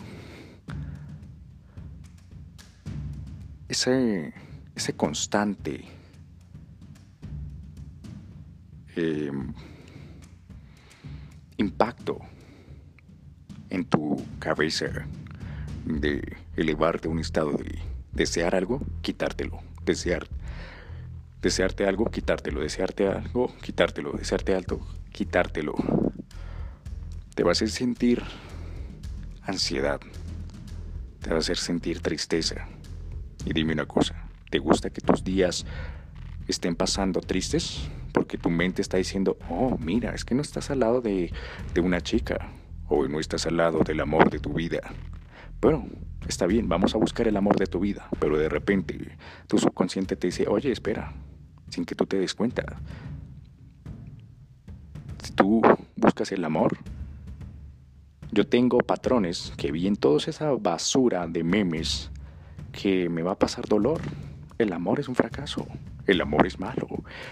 ese, ese constante em, impacto en tu cabeza de elevarte a un estado de desear algo, quitártelo, desear, desearte algo, quitártelo, desearte algo, quitártelo, desearte algo, quitártelo. Te va a hacer sentir ansiedad, te va a hacer sentir tristeza. Y dime una cosa, ¿te gusta que tus días estén pasando tristes? Porque tu mente está diciendo, oh, mira, es que no estás al lado de, de una chica, o no estás al lado del amor de tu vida. Bueno, está bien, vamos a buscar el amor de tu vida, pero de repente tu subconsciente te dice, oye, espera, sin que tú te des cuenta. Si tú buscas el amor, yo tengo patrones que vi en toda esa basura de memes que me va a pasar dolor. El amor es un fracaso. El amor es malo.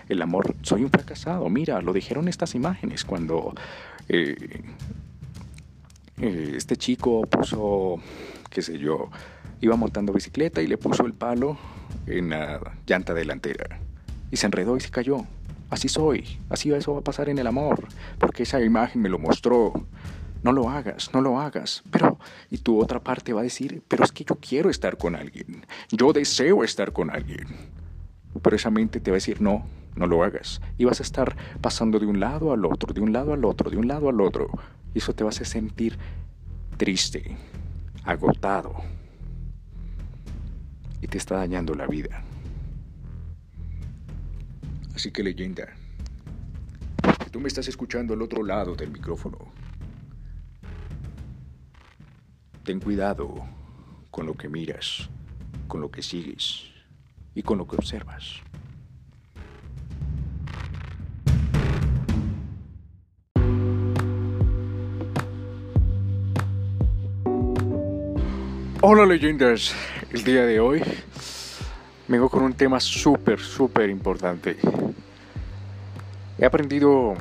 El amor, soy un fracasado. Mira, lo dijeron estas imágenes cuando eh, eh, este chico puso, qué sé yo, iba montando bicicleta y le puso el palo en la llanta delantera. Y se enredó y se cayó. Así soy. Así eso va a pasar en el amor. Porque esa imagen me lo mostró no lo hagas, no lo hagas. Pero, y tu otra parte va a decir, pero es que yo quiero estar con alguien, yo deseo estar con alguien. Pero esa mente te va a decir, no, no lo hagas. Y vas a estar pasando de un lado al otro, de un lado al otro, de un lado al otro. Y eso te va a hacer sentir triste, agotado. Y te está dañando la vida. Así que leyenda, tú me estás escuchando al otro lado del micrófono. Ten cuidado con lo que miras, con lo que sigues y con lo que observas. Hola leyendas, el día de hoy vengo con un tema súper, súper importante. He aprendido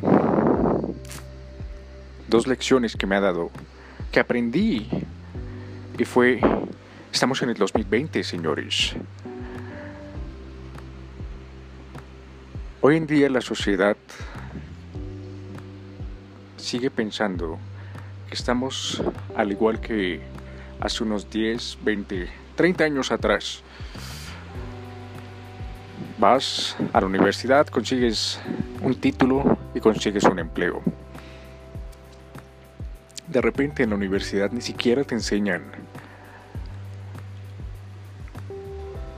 dos lecciones que me ha dado, que aprendí y fue, estamos en el 2020, señores. Hoy en día la sociedad sigue pensando que estamos al igual que hace unos 10, 20, 30 años atrás. Vas a la universidad, consigues un título y consigues un empleo. De repente en la universidad ni siquiera te enseñan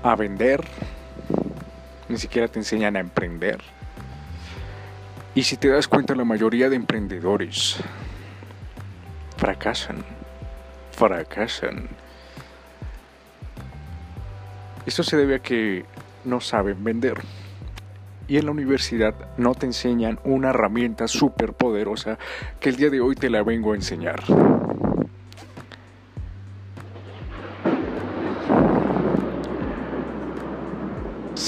a vender, ni siquiera te enseñan a emprender. Y si te das cuenta, la mayoría de emprendedores fracasan, fracasan. Esto se debe a que no saben vender. Y en la universidad no te enseñan una herramienta súper poderosa que el día de hoy te la vengo a enseñar.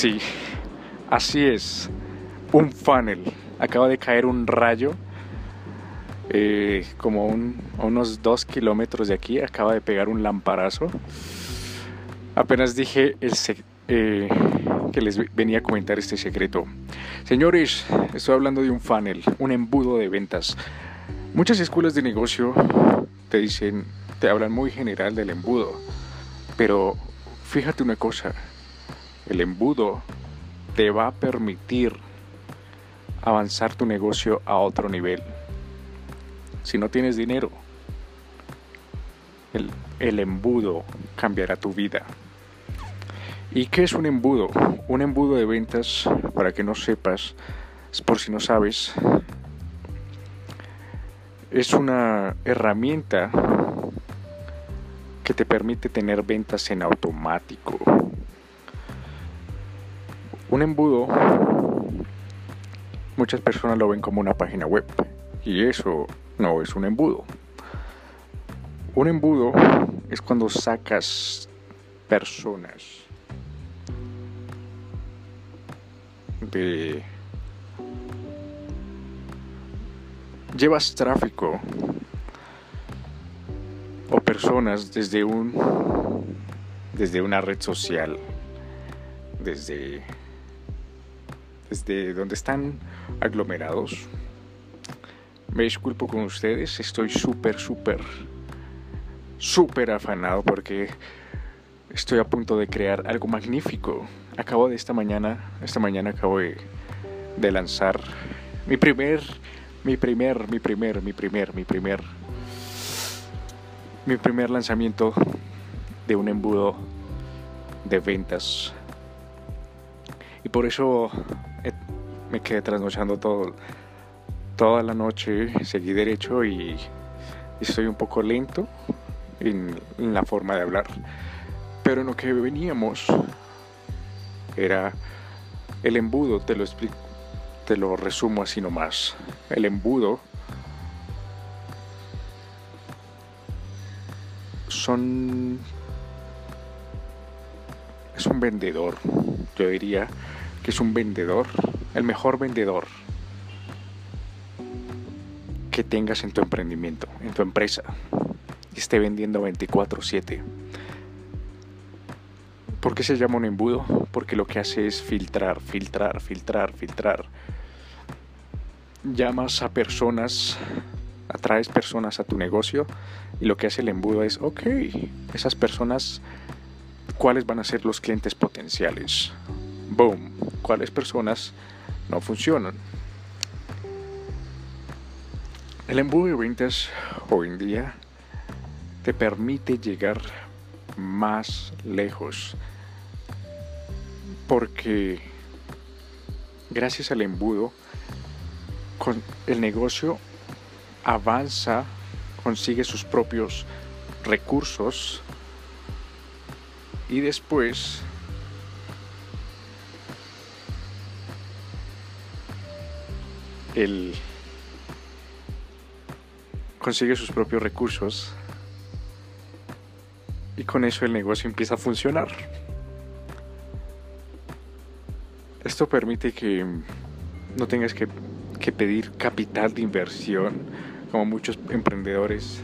Sí, así es. Un funnel. Acaba de caer un rayo. Eh, como unos dos kilómetros de aquí. Acaba de pegar un lamparazo. Apenas dije eh, que les venía a comentar este secreto. Señores, estoy hablando de un funnel, un embudo de ventas. Muchas escuelas de negocio te dicen, te hablan muy general del embudo. Pero fíjate una cosa el embudo te va a permitir avanzar tu negocio a otro nivel. Si no tienes dinero, el, embudo cambiará tu vida. ¿Y qué es un embudo? Un embudo de ventas, para que no sepas, por si no sabes, es una herramienta que te permite tener ventas en automático. Un embudo, muchas personas lo ven como una página web y eso no es un embudo. Un embudo es cuando sacas personas de... Llevas tráfico o personas desde un desde una red social desde, desde donde están aglomerados. Me disculpo con ustedes, estoy súper, súper, súper afanado porque estoy a punto de crear algo magnífico. Acabo de esta mañana, esta mañana acabo de, de lanzar mi primer, mi primer, mi primer, mi primer, mi primer, mi primer lanzamiento de un embudo de ventas. Y por eso me quedé trasnochando todo, toda la noche, seguí derecho y, estoy un poco lento en, en la forma de hablar. Pero en lo que veníamos era el embudo, te lo explico, te lo resumo así nomás. El embudo son es un vendedor. Yo diría que es un vendedor, el mejor vendedor que tengas en tu emprendimiento, en tu empresa, y esté vendiendo 24/7. ¿Por qué se llama un embudo? Porque lo que hace es filtrar, filtrar, filtrar, filtrar. Llamas a personas, atraes personas a tu negocio y lo que hace el embudo es, ok, esas personas cuáles van a ser los clientes potenciales. Boom, cuáles personas no funcionan. El embudo ventas hoy en día te permite llegar más lejos porque gracias al embudo el negocio avanza, consigue sus propios recursos y después él consigue sus propios recursos y con eso el negocio empieza a funcionar. Esto permite que no tengas que, que, pedir capital de inversión, como muchos emprendedores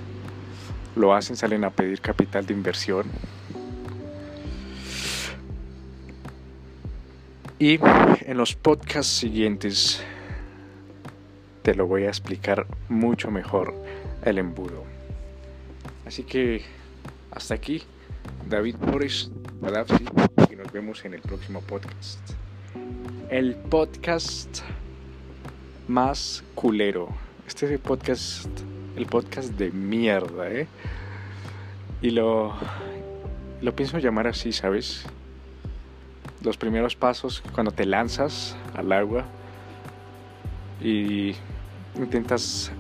lo hacen, salen a pedir capital de inversión Y en los podcasts siguientes te lo voy a explicar mucho mejor el embudo. Así que hasta aquí, David Boris y nos vemos en el próximo podcast. El podcast más culero. Este es el podcast, el podcast de mierda, ¿eh? Y lo, lo pienso llamar así, ¿sabes? los primeros pasos cuando te lanzas al agua y intentas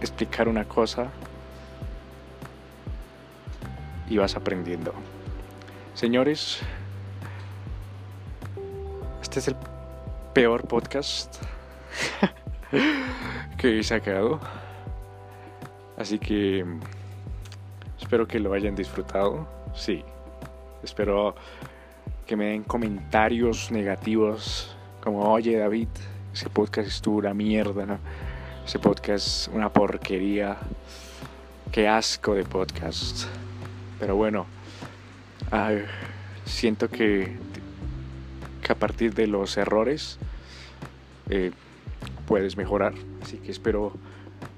explicar una cosa y vas aprendiendo. Señores, este es el peor podcast que he sacado. Así que espero que lo hayan disfrutado. Sí, espero que me den comentarios negativos como, oye David, ese podcast estuvo una mierda, ese podcast una porquería, qué asco de podcast. Pero bueno, siento que, a partir de los errores eh, puedes mejorar, así que espero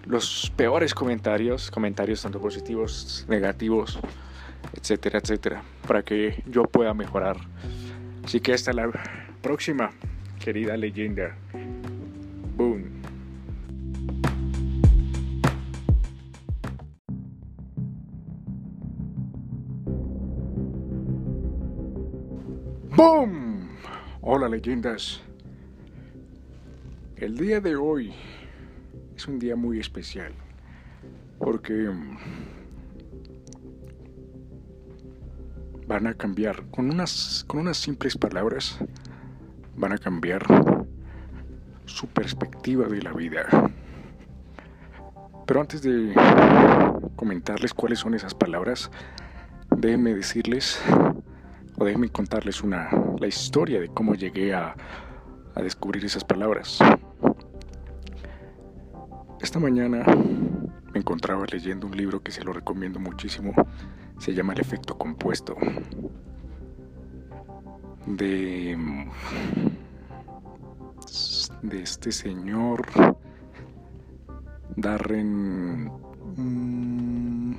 los peores comentarios, comentarios tanto positivos, negativos, etcétera, etcétera, para que yo pueda mejorar. Así que hasta la próxima, querida leyenda. Boom. ¡Boom! Hola leyendas. El día de hoy es un día muy especial porque van a cambiar, con unas, con unas simples palabras, van a cambiar su perspectiva de la vida. Pero antes de comentarles cuáles son esas palabras, déjenme decirles o déjenme contarles una, la historia de cómo llegué a, a descubrir esas palabras. Esta mañana me encontraba leyendo un libro que se lo recomiendo muchísimo se llama el efecto compuesto. de, de este señor Darren... Mm,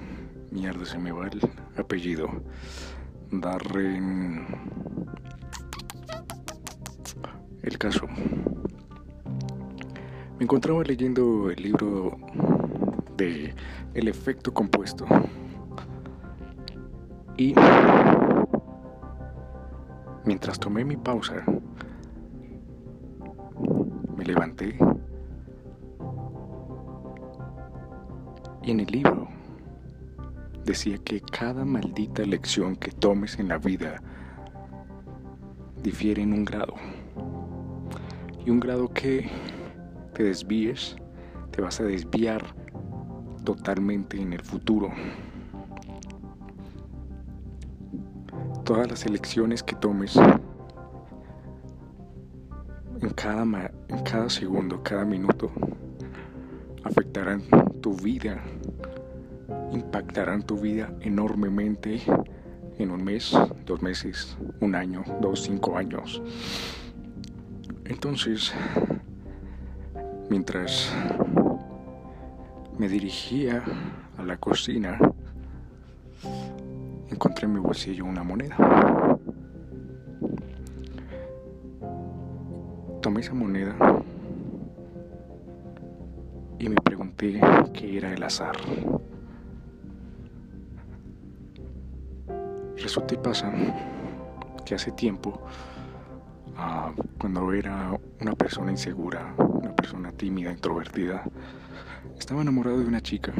mierda, se me va el apellido. Darren... El caso. Me encontraba leyendo el libro de El efecto compuesto. Y mientras tomé mi pausa, me levanté y en el libro decía que cada maldita lección que tomes en la vida difiere en un grado. Y un grado que te desvíes, te vas a desviar totalmente en el futuro. Todas las elecciones que tomes en cada, en cada segundo, cada minuto, afectarán tu vida, impactarán tu vida enormemente en un mes, dos meses, un año, dos, cinco años. Entonces, mientras me dirigía a la cocina, encontré en mi bolsillo una moneda. Tomé esa moneda y me pregunté qué era el azar. Resulta y pasa que hace tiempo, ah, cuando era una persona insegura, una persona tímida, introvertida, estaba enamorado de una chica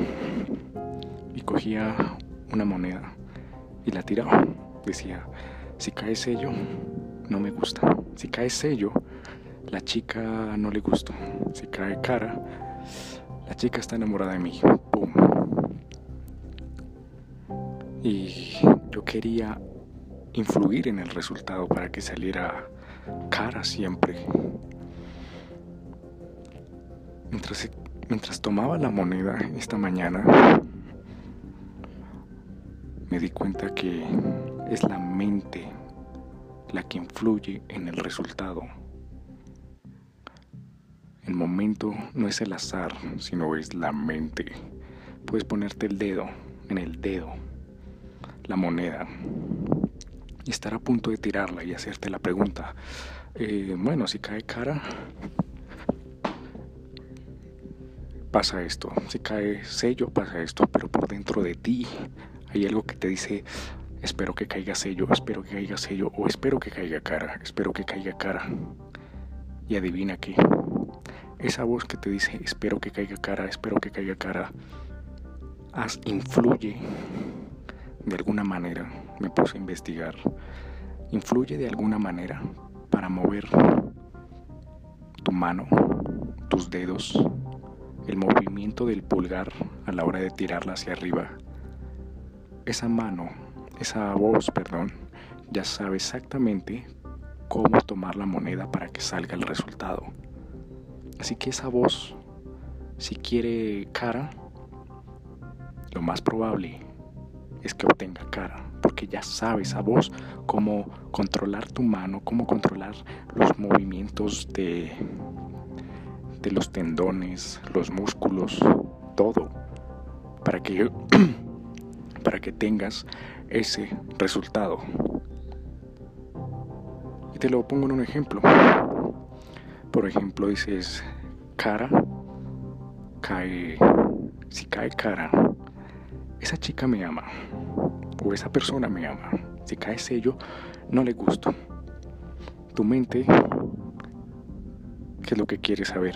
y cogía una moneda y la tiraba. Decía, si cae sello, no me gusta. Si cae sello, la chica no le gusta. Si cae cara, la chica está enamorada de mí. ¡Pum! Y yo quería influir en el resultado para que saliera cara siempre. Mientras, mientras tomaba la moneda esta mañana, me di cuenta que es la mente la que influye en el resultado. El momento no es el azar, sino es la mente. Puedes ponerte el dedo en el dedo, la moneda, y estar a punto de tirarla y hacerte la pregunta. Eh, bueno, si cae cara, pasa esto. Si cae sello, pasa esto. Pero por dentro de ti hay algo que te dice, espero que caiga sello, espero que caiga sello, o espero que caiga cara, espero que caiga cara. Y adivina qué esa voz que te dice espero que caiga cara, espero que caiga cara, haz, influye de alguna manera, me puse a investigar, influye de alguna manera para mover tu mano, tus dedos, el movimiento del pulgar a la hora de tirarla hacia arriba. Esa mano, esa voz, perdón, ya sabe exactamente cómo tomar la moneda para que salga el resultado. Así que esa voz, si quiere cara, lo más probable es que obtenga cara, porque ya sabe esa voz cómo controlar tu mano, cómo controlar los movimientos de, de los tendones, los músculos, todo, para que, para que tengas ese resultado. Y te lo pongo en un ejemplo. Por ejemplo, dices cara, cae, si cae cara, esa chica me ama o esa persona me ama. Si cae sello, no le gusto. Tu mente, ¿qué es lo que quiere saber?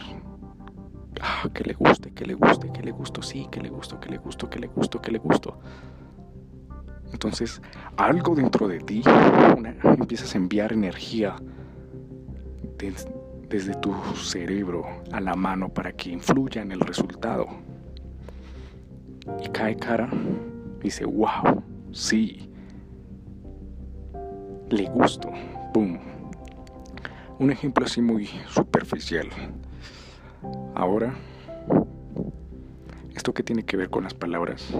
Ah, que le guste, que le guste, que le gusto, sí, que le gusto, que le gusto, que le gusto, que le gusto. Entonces, algo dentro de ti, empiezas a enviar energía desde tu cerebro a la mano para que influya en el resultado. Y cae cara, dice, wow, sí, le gusto, boom. Un ejemplo así muy superficial. Ahora, ¿esto qué tiene que ver con las palabras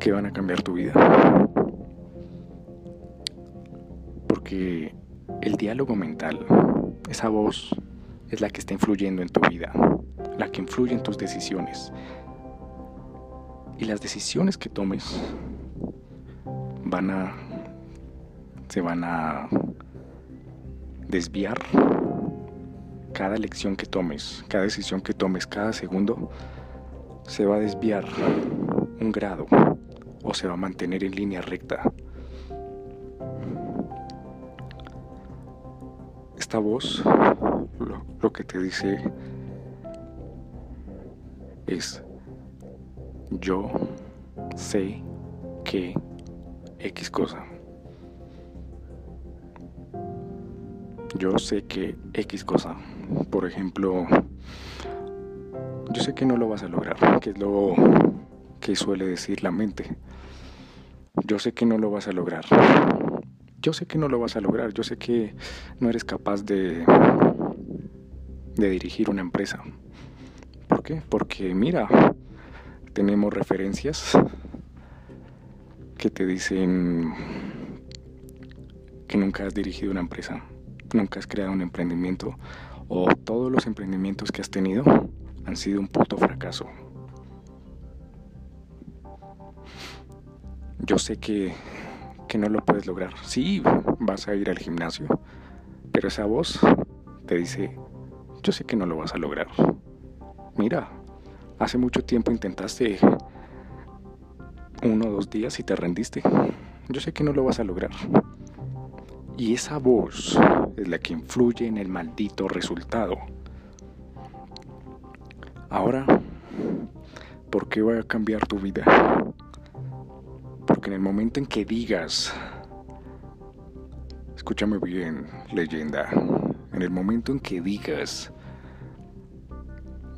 que van a cambiar tu vida? Porque el diálogo mental, esa voz, es la que está influyendo en tu vida, la que influye en tus decisiones. Y las decisiones que tomes van a se van a desviar cada elección que tomes, cada decisión que tomes, cada segundo se va a desviar un grado o se va a mantener en línea recta. Esta voz lo, que te dice es yo sé que X cosa. Yo sé que X cosa. Por ejemplo, yo sé que no lo vas a lograr, que es lo que suele decir la mente. Yo sé que no lo vas a lograr. Yo sé que no lo vas a lograr. Yo sé que no eres capaz de, de dirigir una empresa. ¿Por qué? Porque mira, tenemos referencias que te dicen que nunca has dirigido una empresa, nunca has creado un emprendimiento o todos los emprendimientos que has tenido han sido un puto fracaso. Yo sé que, que no lo puedes lograr. Sí, vas a ir al gimnasio, pero esa voz te dice, yo sé que no lo vas a lograr. Mira, hace mucho tiempo intentaste uno o dos días y te rendiste. Yo sé que no lo vas a lograr. Y esa voz es la que influye en el maldito resultado. Ahora, ¿por qué va a cambiar tu vida? Porque en el momento en que digas, escúchame bien, leyenda, en el momento en que digas,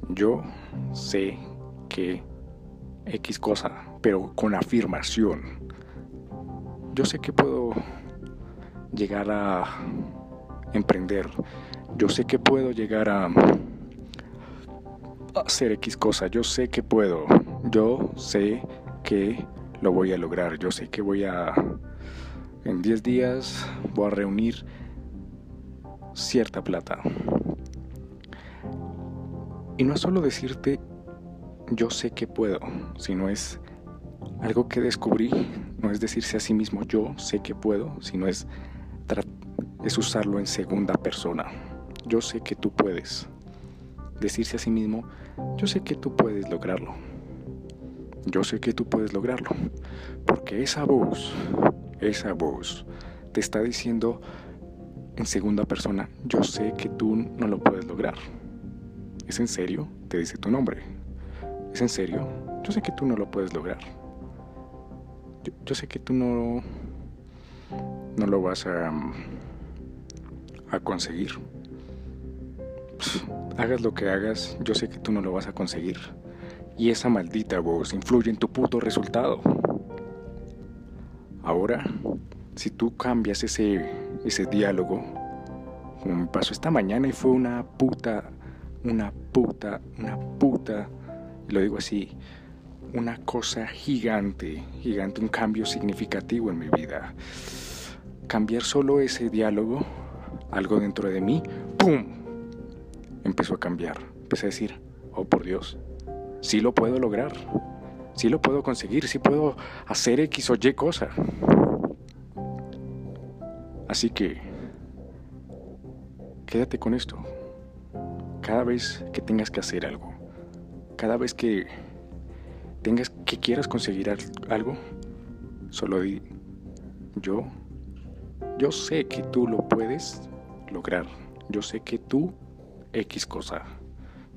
yo sé que X cosa, pero con afirmación, yo sé que puedo llegar a emprender, yo sé que puedo llegar a hacer X cosa, yo sé que puedo, yo sé que lo voy a lograr, yo sé que voy a, en 10 días voy a reunir cierta plata. Y no es solo decirte yo sé que puedo, sino es algo que descubrí, no es decirse a sí mismo yo sé que puedo, sino es, es usarlo en segunda persona. Yo sé que tú puedes decirse a sí mismo, yo sé que tú puedes lograrlo. Yo sé que tú puedes lograrlo. Porque esa voz, esa voz te está diciendo en segunda persona, yo sé que tú no lo puedes lograr. ¿Es en serio? Te dice tu nombre. ¿Es en serio? Yo sé que tú no lo puedes lograr. Yo, sé que tú no, no lo vas a, a conseguir hagas lo que hagas, yo sé que tú no lo vas a conseguir. Y esa maldita voz influye en tu puto resultado. Ahora, si tú cambias ese, ese diálogo, como me pasó esta mañana y fue una puta, una puta, una puta, lo digo así, una cosa gigante, gigante, un cambio significativo en mi vida. Cambiar solo ese diálogo, algo dentro de mí, ¡pum! empezó a cambiar. Empecé a decir, oh por Dios, sí lo puedo lograr, sí lo puedo conseguir, sí puedo hacer X o Y cosa. Así que, quédate con esto. Cada vez que tengas que hacer algo, cada vez que tengas que quieras conseguir algo, solo di, yo, yo sé que tú lo puedes lograr. Yo sé que tú X cosa.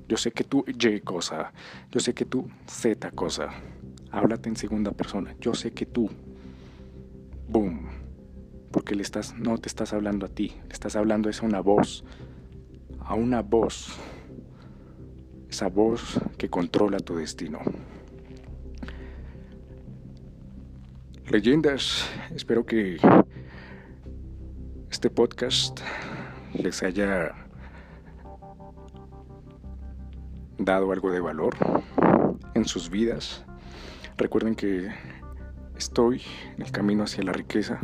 Yo sé que tú Y cosa. Yo sé que tú Z cosa. Háblate en segunda persona. Yo sé que tú. Boom. Porque le estás, no te estás hablando a ti. Le estás hablando a una voz. A una voz. Esa voz que controla tu destino. Leyendas, espero que este podcast les haya dado algo de valor en sus vidas. Recuerden que estoy en el camino hacia la riqueza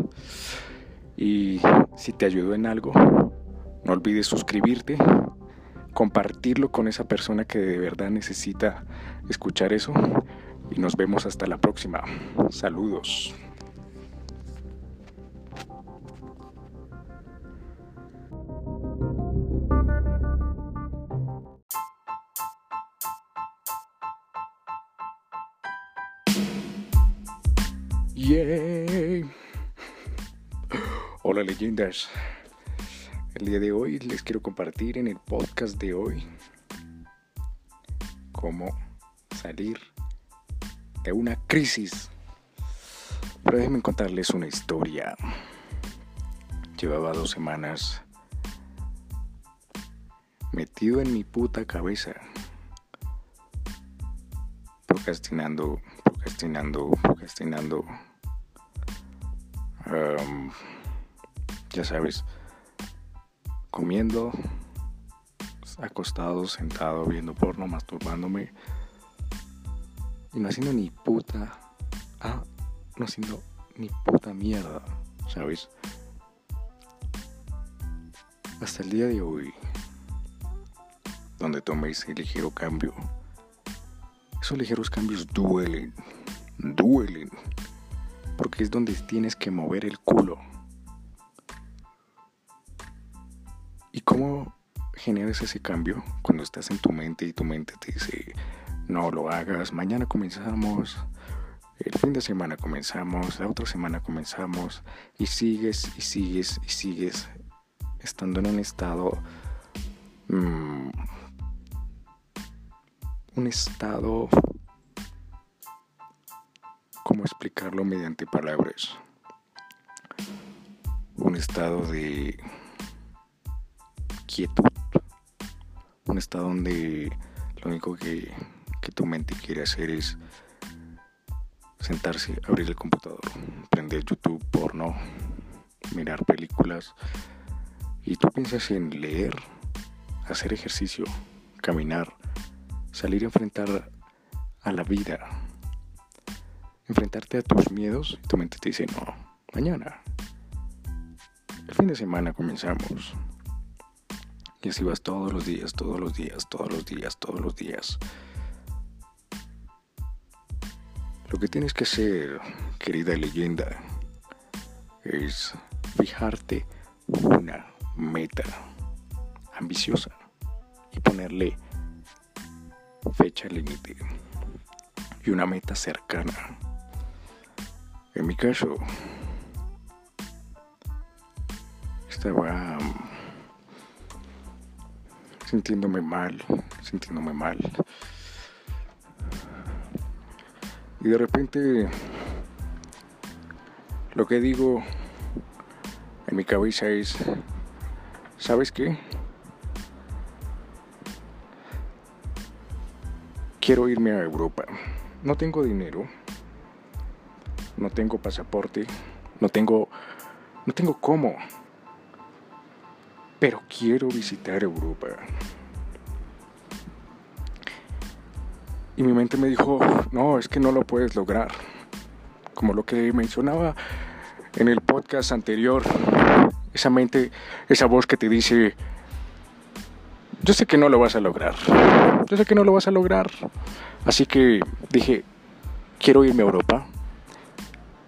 Y si te ayudó en algo, no olvides suscribirte, compartirlo con esa persona que de verdad necesita escuchar eso. Y nos vemos hasta la próxima. Saludos. Yay. Hola leyendas. El día de hoy les quiero compartir en el podcast de hoy cómo salir de una crisis. Pero déjenme contarles una historia. Llevaba dos semanas metido en mi puta cabeza. Procrastinando, procrastinando, procrastinando. ya sabes, comiendo, acostado, sentado, viendo porno, masturbándome y no haciendo ni puta, ah, no haciendo ni puta mierda, ¿sabes? Hasta el día de hoy, donde tomé ese ligero cambio, esos ligeros cambios duelen, duelen, porque es donde tienes que mover el culo. ¿Y cómo generas ese cambio cuando estás en tu mente y tu mente te dice, no lo hagas, mañana comenzamos, el fin de semana comenzamos, la otra semana comenzamos y sigues y sigues y sigues estando en un estado, mm, un estado, ¿cómo explicarlo mediante palabras? Un estado de quietud, un estado donde lo único que, tu mente quiere hacer es sentarse, abrir el computador, prender YouTube, porno, mirar películas y tú piensas en leer, hacer ejercicio, caminar, salir a enfrentar a la vida, enfrentarte a tus miedos y tu mente te dice no, mañana. El fin de semana comenzamos. Y así vas todos los días, todos los días, todos los días, todos los días. Lo que tienes que hacer, querida leyenda, es fijarte una meta ambiciosa y ponerle fecha límite y una meta cercana. En mi caso, estaba sintiéndome mal, sintiéndome mal. Y de repente lo que digo en mi cabeza es, ¿sabes qué? Quiero irme a Europa. No tengo dinero, no tengo pasaporte, no tengo, no tengo cómo pero quiero visitar Europa. Y mi mente me dijo, no, es que no lo puedes lograr. Como lo que mencionaba en el podcast anterior, esa mente, esa voz que te dice, yo sé que no lo vas a lograr, yo sé que no lo vas a lograr. Así que dije, quiero irme a Europa,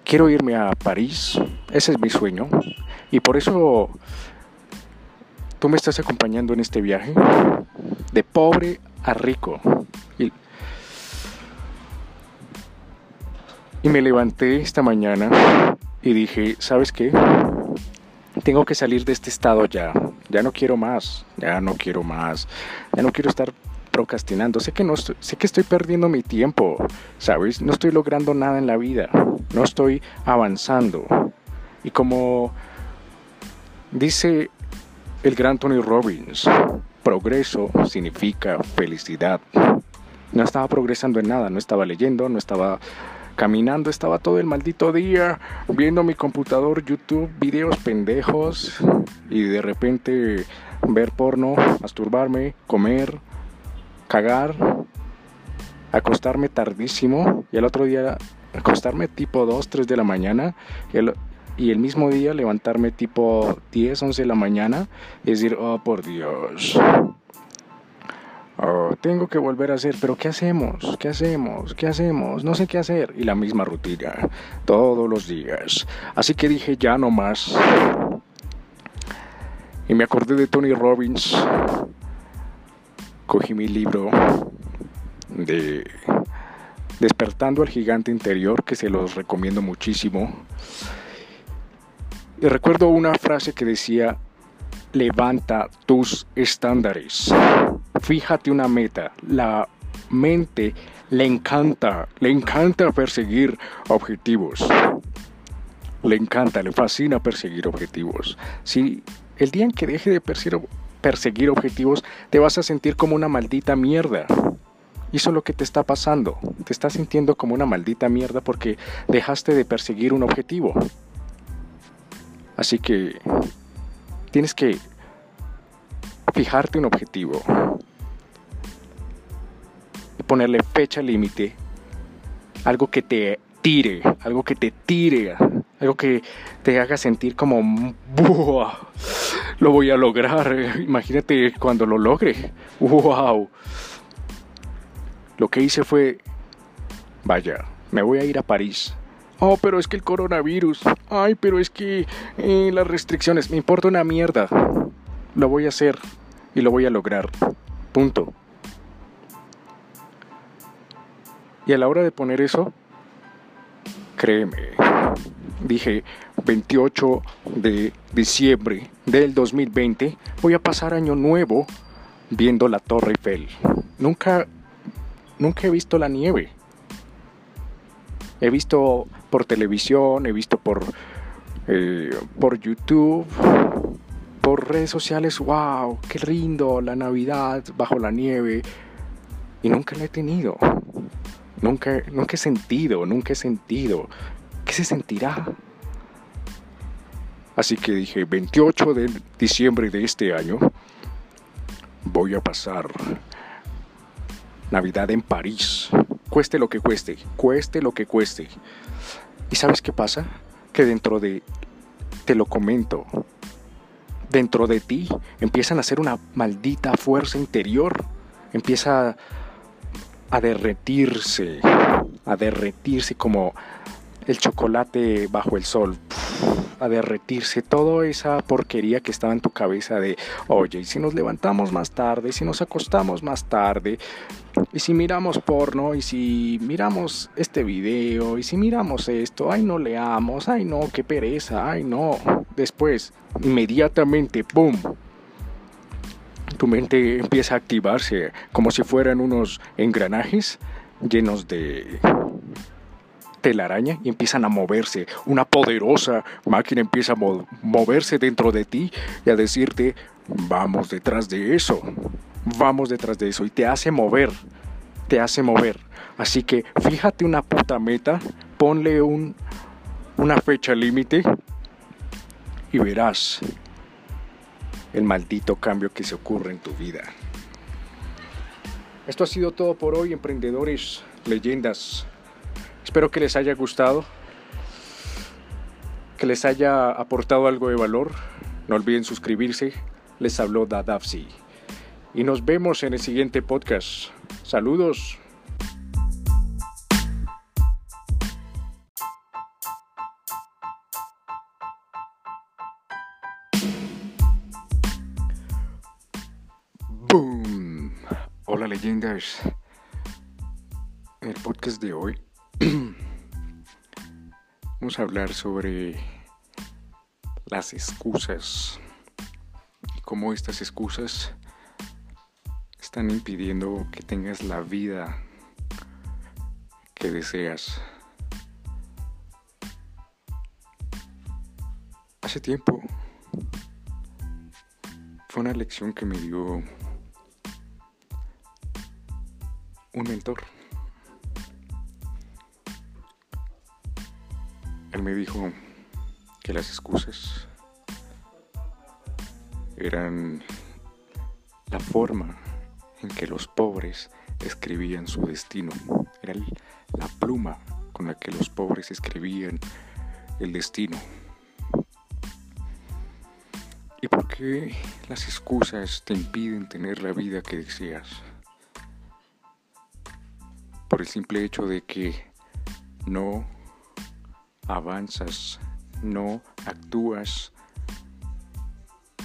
quiero irme a París, ese es mi sueño. Y por eso tú me estás acompañando en este viaje de pobre a rico. Y, me levanté esta mañana y dije, ¿sabes qué? Tengo que salir de este estado ya. Ya no quiero más. Ya no quiero más. Ya no quiero estar procrastinando. Sé que no sé que estoy perdiendo mi tiempo, ¿sabes? No estoy logrando nada en la vida. No estoy avanzando. Y como dice el gran Tony Robbins, progreso significa felicidad. No estaba progresando en nada, no estaba leyendo, no estaba caminando, estaba todo el maldito día viendo mi computador, YouTube, videos pendejos y de repente ver porno, masturbarme, comer, cagar, acostarme tardísimo y el otro día acostarme tipo 2, 3 de la mañana y y el mismo día levantarme tipo 10, 11 de la mañana y decir, oh por Dios, oh, tengo que volver a hacer, pero ¿qué hacemos? ¿Qué hacemos? ¿Qué hacemos? No sé qué hacer. Y la misma rutina, todos los días. Así que dije, ya no más. Y me acordé de Tony Robbins. Cogí mi libro de Despertando al Gigante Interior, que se los recomiendo muchísimo. Y recuerdo una frase que decía, levanta tus estándares, fíjate una meta, la mente le encanta, le encanta perseguir objetivos, le encanta, le fascina perseguir objetivos. Si el día en que deje de perseguir objetivos, te vas a sentir como una maldita mierda. Y eso es lo que te está pasando. Te estás sintiendo como una maldita mierda porque dejaste de perseguir un objetivo. Así que tienes que fijarte un objetivo ponerle fecha límite, algo que te tire, algo que te tire, algo que te haga sentir como lo voy a lograr. Imagínate cuando lo logre. Wow. Lo que hice fue, vaya, me voy a ir a París Oh, pero es que el coronavirus. Ay, pero es que eh, las restricciones. Me importa una mierda. Lo voy a hacer y lo voy a lograr. Punto. Y a la hora de poner eso, créeme, dije 28 de diciembre del 2020, voy a pasar año nuevo viendo la Torre Eiffel. Nunca, nunca he visto la nieve. He visto por televisión, he visto por, eh, por YouTube, por redes sociales, wow, qué lindo, la Navidad bajo la nieve. Y nunca la he tenido. Nunca, nunca he sentido, nunca he sentido. ¿Qué se sentirá? Así que dije, 28 de diciembre de este año, voy a pasar Navidad en París. Cueste lo que cueste, cueste lo que cueste. ¿Y sabes qué pasa? Que dentro de, te lo comento, dentro de ti empiezan a hacer una maldita fuerza interior, empieza a derretirse, a derretirse como el chocolate bajo el sol, a derretirse toda esa porquería que estaba en tu cabeza de, oye, y si nos levantamos más tarde, si nos acostamos más tarde, y si miramos porno, y si miramos este video, y si miramos esto, ay no leamos, ay no, qué pereza, ay no. Después, inmediatamente, ¡pum! Tu mente empieza a activarse como si fueran unos engranajes llenos de telaraña y empiezan a moverse. Una poderosa máquina empieza a moverse dentro de ti y a decirte, vamos detrás de eso, vamos detrás de eso y te hace mover, te hace mover. Así que fíjate una puta meta, ponle un, una fecha límite y verás el maldito cambio que se ocurre en tu vida. Esto ha sido todo por hoy, emprendedores, leyendas. Espero que les haya gustado, que les haya aportado algo de valor. No olviden suscribirse. Les habló Dadavsi. Y nos vemos en el siguiente podcast. Saludos. Boom. Hola leyendas. En el podcast de hoy Vamos a hablar sobre las excusas y cómo estas excusas están impidiendo que tengas la vida que deseas. Hace tiempo fue una lección que me dio un mentor. Él me dijo que las excusas eran la forma que los pobres escribían su destino. Era la pluma con la que los pobres escribían el destino. ¿Y por qué las excusas te impiden tener la vida que deseas? Por el simple hecho de que no avanzas, no actúas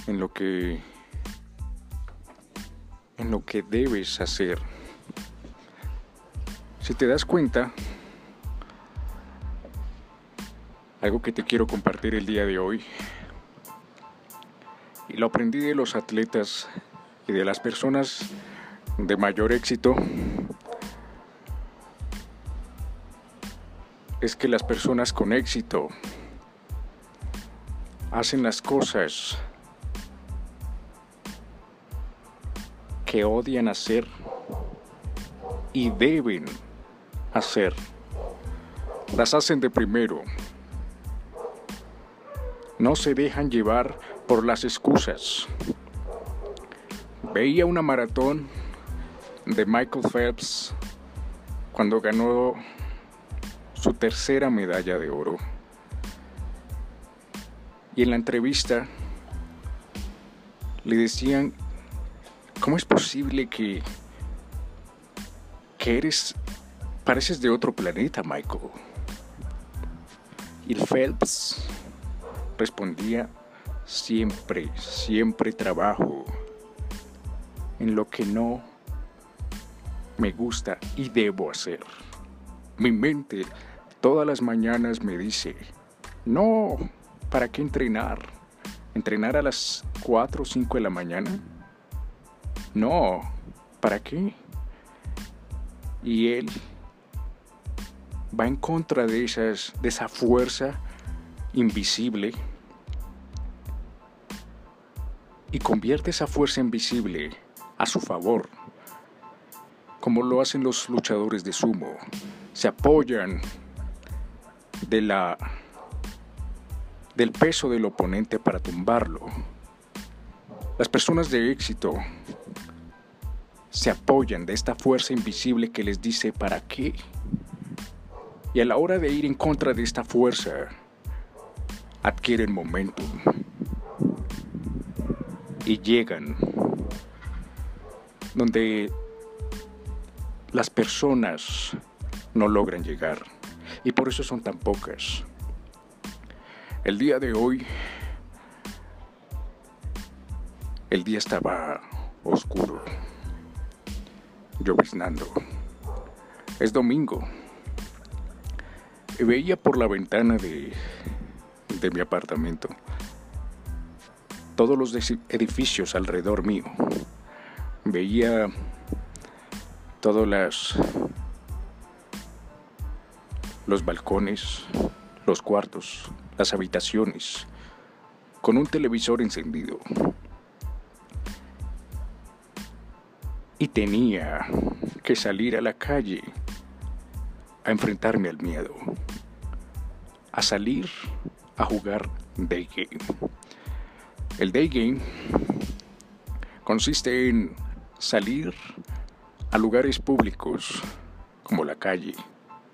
en lo que en lo que debes hacer. Si te das cuenta, algo que te quiero compartir el día de hoy, y lo aprendí de los atletas y de las personas de mayor éxito, es que las personas con éxito hacen las cosas que odian hacer y deben hacer. Las hacen de primero. No se dejan llevar por las excusas. Veía una maratón de Michael Phelps cuando ganó su tercera medalla de oro. Y en la entrevista le decían ¿Cómo es posible que, que eres, pareces de otro planeta, Michael? Y Phelps respondía, siempre, siempre trabajo en lo que no me gusta y debo hacer. Mi mente todas las mañanas me dice, no, ¿para qué entrenar? ¿Entrenar a las 4 o 5 de la mañana? No, ¿para qué? Y él va en contra de, esas, de esa fuerza invisible y convierte esa fuerza invisible a su favor, como lo hacen los luchadores de sumo. Se apoyan de la del peso del oponente para tumbarlo. Las personas de éxito se apoyan de esta fuerza invisible que les dice para qué. Y a la hora de ir en contra de esta fuerza, adquieren momentum y llegan donde las personas no logran llegar y por eso son tan pocas. El día de hoy, el día estaba oscuro lloviznando. Es domingo. Veía por la ventana de, de mi apartamento todos los edificios alrededor mío. Veía todos las, los balcones, los cuartos, las habitaciones, con un televisor encendido. Y tenía que salir a la calle a enfrentarme al miedo, a salir a jugar day game. El day game consiste en salir a lugares públicos como la calle,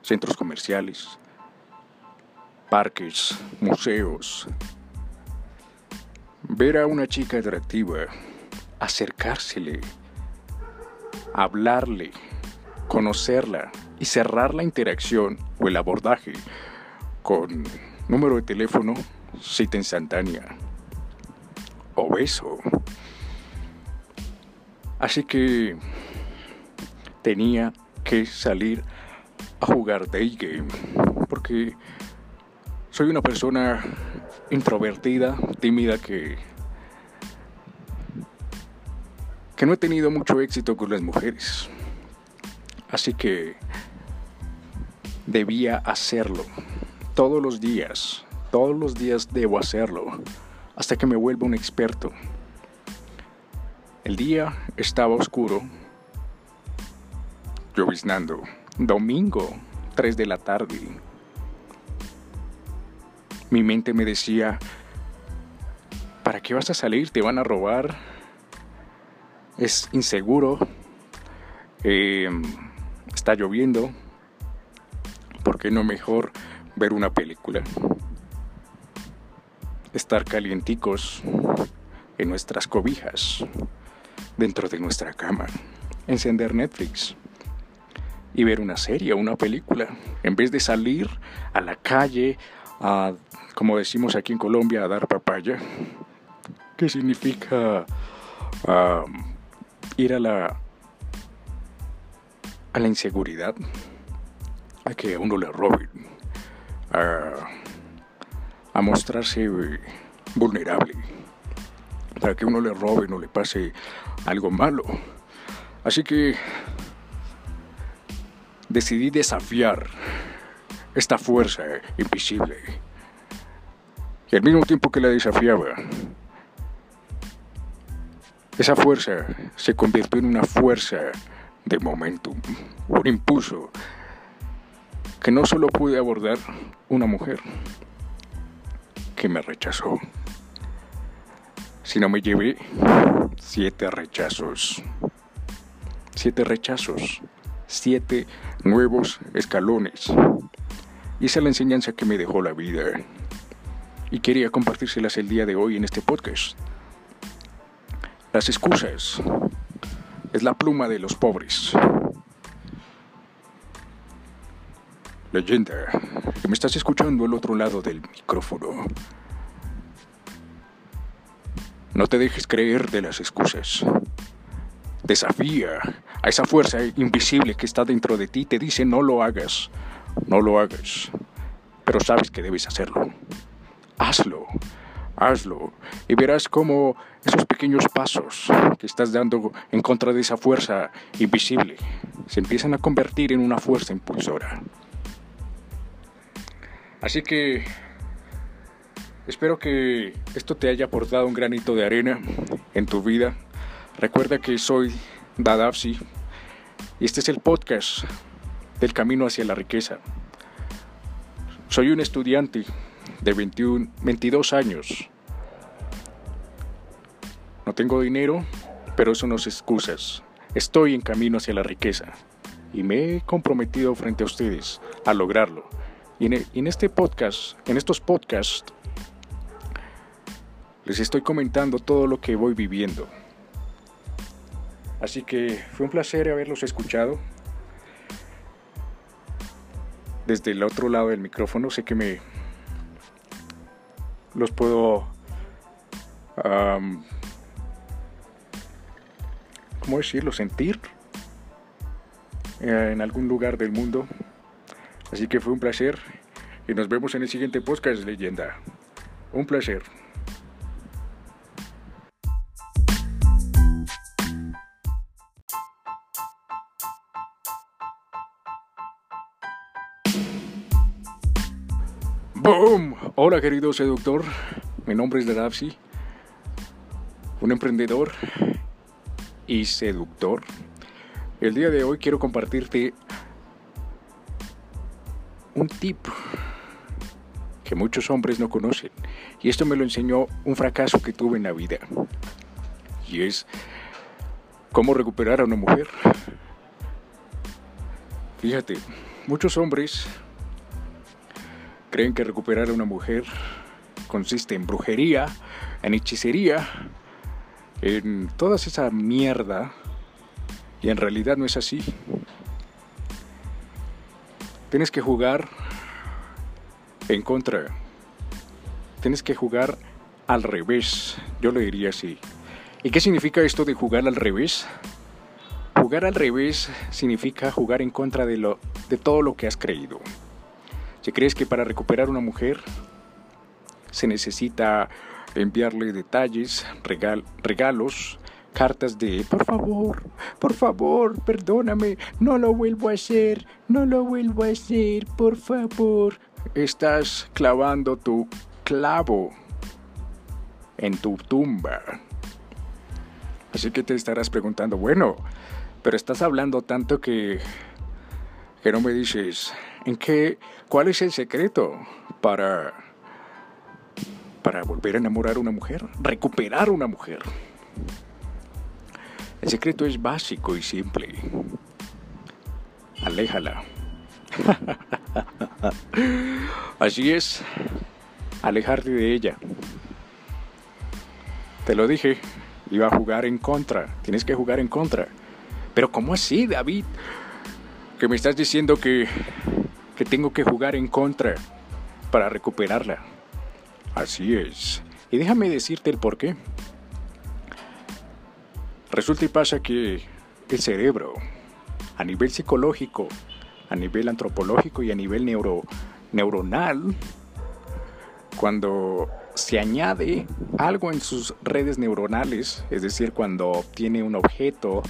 centros comerciales, parques, museos, ver a una chica atractiva, acercársele, hablarle, conocerla y cerrar la interacción o el abordaje con número de teléfono, cita instantánea o beso. Así que tenía que salir a jugar day game porque soy una persona introvertida, tímida que que no he tenido mucho éxito con las mujeres. Así que debía hacerlo. Todos los días, todos los días debo hacerlo, hasta que me vuelva un experto. El día estaba oscuro, lloviznando. Domingo, 3 de la tarde. Mi mente me decía, ¿para qué vas a salir? ¿Te van a robar? Es inseguro, eh, está lloviendo, ¿por qué no mejor ver una película? Estar calienticos, en nuestras cobijas, dentro de nuestra cama, encender Netflix y ver una serie o una película, en vez de salir a la calle a, como decimos aquí en Colombia, a dar papaya, que significa ir a la a la inseguridad, a que uno le roben, a, a mostrarse vulnerable, para que uno le robe, no le pase algo malo. Así que decidí desafiar esta fuerza invisible. Y al mismo tiempo que la desafiaba, esa fuerza se convirtió en una fuerza de momentum, un impulso que no solo pude abordar una mujer que me rechazó, sino me llevé siete rechazos. Siete rechazos, siete nuevos escalones. Y esa es la enseñanza que me dejó la vida. Y quería compartírselas el día de hoy en este podcast. Las excusas es la pluma de los pobres. Leyenda, que me estás escuchando al otro lado del micrófono. No te dejes creer de las excusas. Desafía a esa fuerza invisible que está dentro de ti. Te dice no lo hagas, no lo hagas. Pero sabes que debes hacerlo. Hazlo hazlo y verás cómo esos pequeños pasos que estás dando en contra de esa fuerza invisible se empiezan a convertir en una fuerza impulsora. Así que espero que esto te haya aportado un granito de arena en tu vida. Recuerda que soy Dadapsi y este es el podcast del camino hacia la riqueza. Soy un estudiante de 21, 22 años. No tengo dinero, pero eso no es excusas. Estoy en camino hacia la riqueza y me he comprometido frente a ustedes a lograrlo. Y en, en este podcast, en estos podcasts, les estoy comentando todo lo que voy viviendo. Así que fue un placer haberlos escuchado. Desde el otro lado del micrófono sé que me los puedo, ¿cómo decirlo? Sentir eh, en algún lugar del mundo. Así que fue un placer y nos vemos en el siguiente podcast, leyenda. Un placer. ¡Boom! Hola querido seductor, mi nombre es Darapsi, un emprendedor y seductor. El día de hoy quiero compartirte un tip que muchos hombres no conocen y esto me lo enseñó un fracaso que tuve en la vida y es cómo recuperar a una mujer. Fíjate, muchos hombres creen que recuperar a una mujer consiste en brujería, en hechicería, en toda esa mierda. Y en realidad no es así. Tienes que jugar en contra. Tienes que jugar al revés. Yo lo diría así. ¿Y qué significa esto de jugar al revés? Jugar al revés significa jugar en contra de, lo, de todo lo que has creído. Si crees que para recuperar una mujer se necesita enviarle detalles, regalos, cartas de por favor, por favor, perdóname, no lo vuelvo a hacer, no lo vuelvo a hacer, por favor. Estás clavando tu clavo en tu tumba. Así que te estarás preguntando, bueno, pero estás hablando tanto que que no me dices en qué cuál es el secreto para para volver a enamorar a una mujer, recuperar a una mujer. El secreto es básico y simple. Aléjala. Así es, alejarte de ella. Te lo dije, iba a jugar en contra. Tienes que jugar en contra. Pero ¿cómo así, David? Que me estás diciendo que, que tengo que jugar en contra para recuperarla. Así es. Y déjame decirte el por qué. Resulta y pasa que el cerebro, a nivel psicológico, a nivel antropológico y a nivel neuro, neuronal, cuando se añade algo en sus redes neuronales, es decir, cuando obtiene un objeto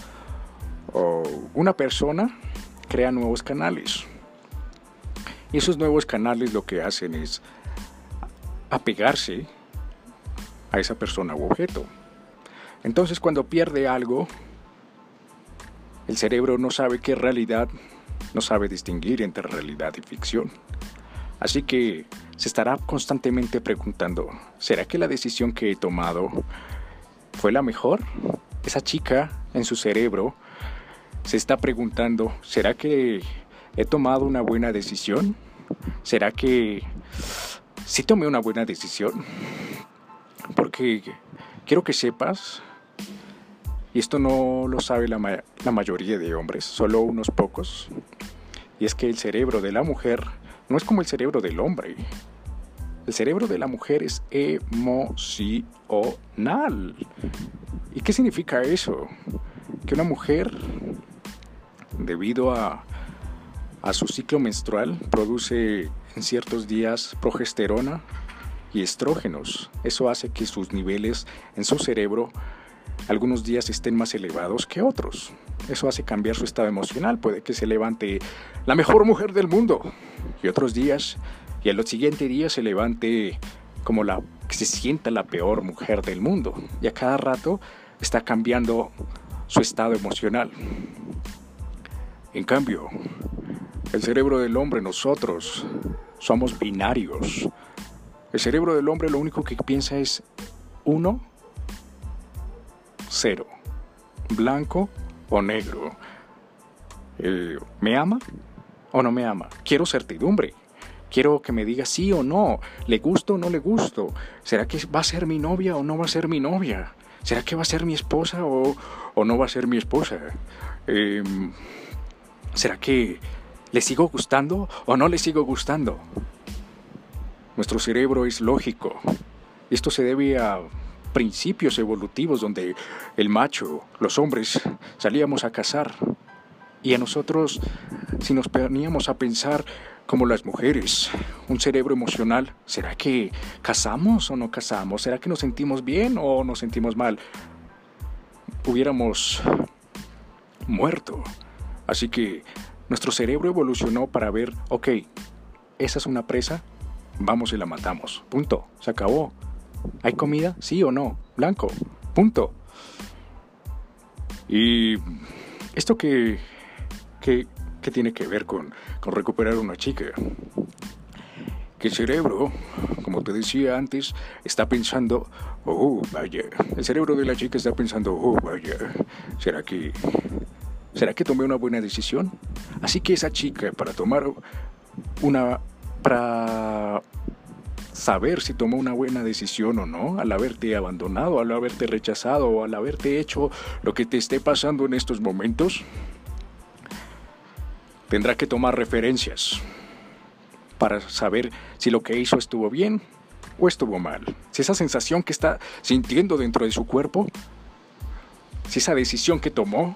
o una persona, crea nuevos canales. Y esos nuevos canales lo que hacen es apegarse a esa persona u objeto. Entonces cuando pierde algo, el cerebro no sabe qué realidad, no sabe distinguir entre realidad y ficción. Así que se estará constantemente preguntando, ¿será que la decisión que he tomado fue la mejor? Esa chica en su cerebro se está preguntando, ¿será que he tomado una buena decisión? ¿Será que sí tomé una buena decisión? Porque quiero que sepas, y esto no lo sabe la, la mayoría de hombres, solo unos pocos, y es que el cerebro de la mujer no es como el cerebro del hombre. El cerebro de la mujer es emocional. ¿Y qué significa eso? Que una mujer, debido a, a su ciclo menstrual, produce en ciertos días progesterona y estrógenos. Eso hace que sus niveles en su cerebro algunos días estén más elevados que otros. Eso hace cambiar su estado emocional. Puede que se levante la mejor mujer del mundo y otros días y al siguiente día se levante como la que se sienta la peor mujer del mundo. Y a cada rato está cambiando su estado emocional. En cambio, el cerebro del hombre, nosotros, somos binarios. El cerebro del hombre lo único que piensa es uno cero, blanco o negro. ¿Me ama o no me ama? Quiero certidumbre. Quiero que me diga sí o no, le gusto o no le gusto. ¿Será que va a ser mi novia o no va a ser mi novia? ¿Será que va a ser mi esposa o, no va a ser mi esposa? Em, ¿Será que le sigo gustando o no le sigo gustando? Nuestro cerebro es lógico. Esto se debe a principios evolutivos donde el macho, los hombres, salíamos a cazar. Y a nosotros, si nos poníamos a pensar como las mujeres, un cerebro emocional, ¿será que casamos o no casamos? ¿Será que nos sentimos bien o nos sentimos mal? Hubiéramos muerto. Así que nuestro cerebro evolucionó para ver, ok, esa es una presa, vamos y la matamos. Punto, se acabó. ¿Hay comida? ¿Sí o no? Blanco. Punto. Y esto que, que, tiene que ver con, con recuperar una chica. Que el cerebro, como te decía antes, está pensando, oh, vaya. El cerebro de la chica está pensando, oh, vaya. ¿Será que, será que tomé una buena decisión? Así que esa chica, para tomar una, para saber si tomó una buena decisión o no, al haberte abandonado, al haberte rechazado o al haberte hecho lo que te esté pasando en estos momentos, tendrá que tomar referencias para saber si lo que hizo estuvo bien o estuvo mal. Si esa sensación que está sintiendo dentro de su cuerpo, si esa decisión que tomó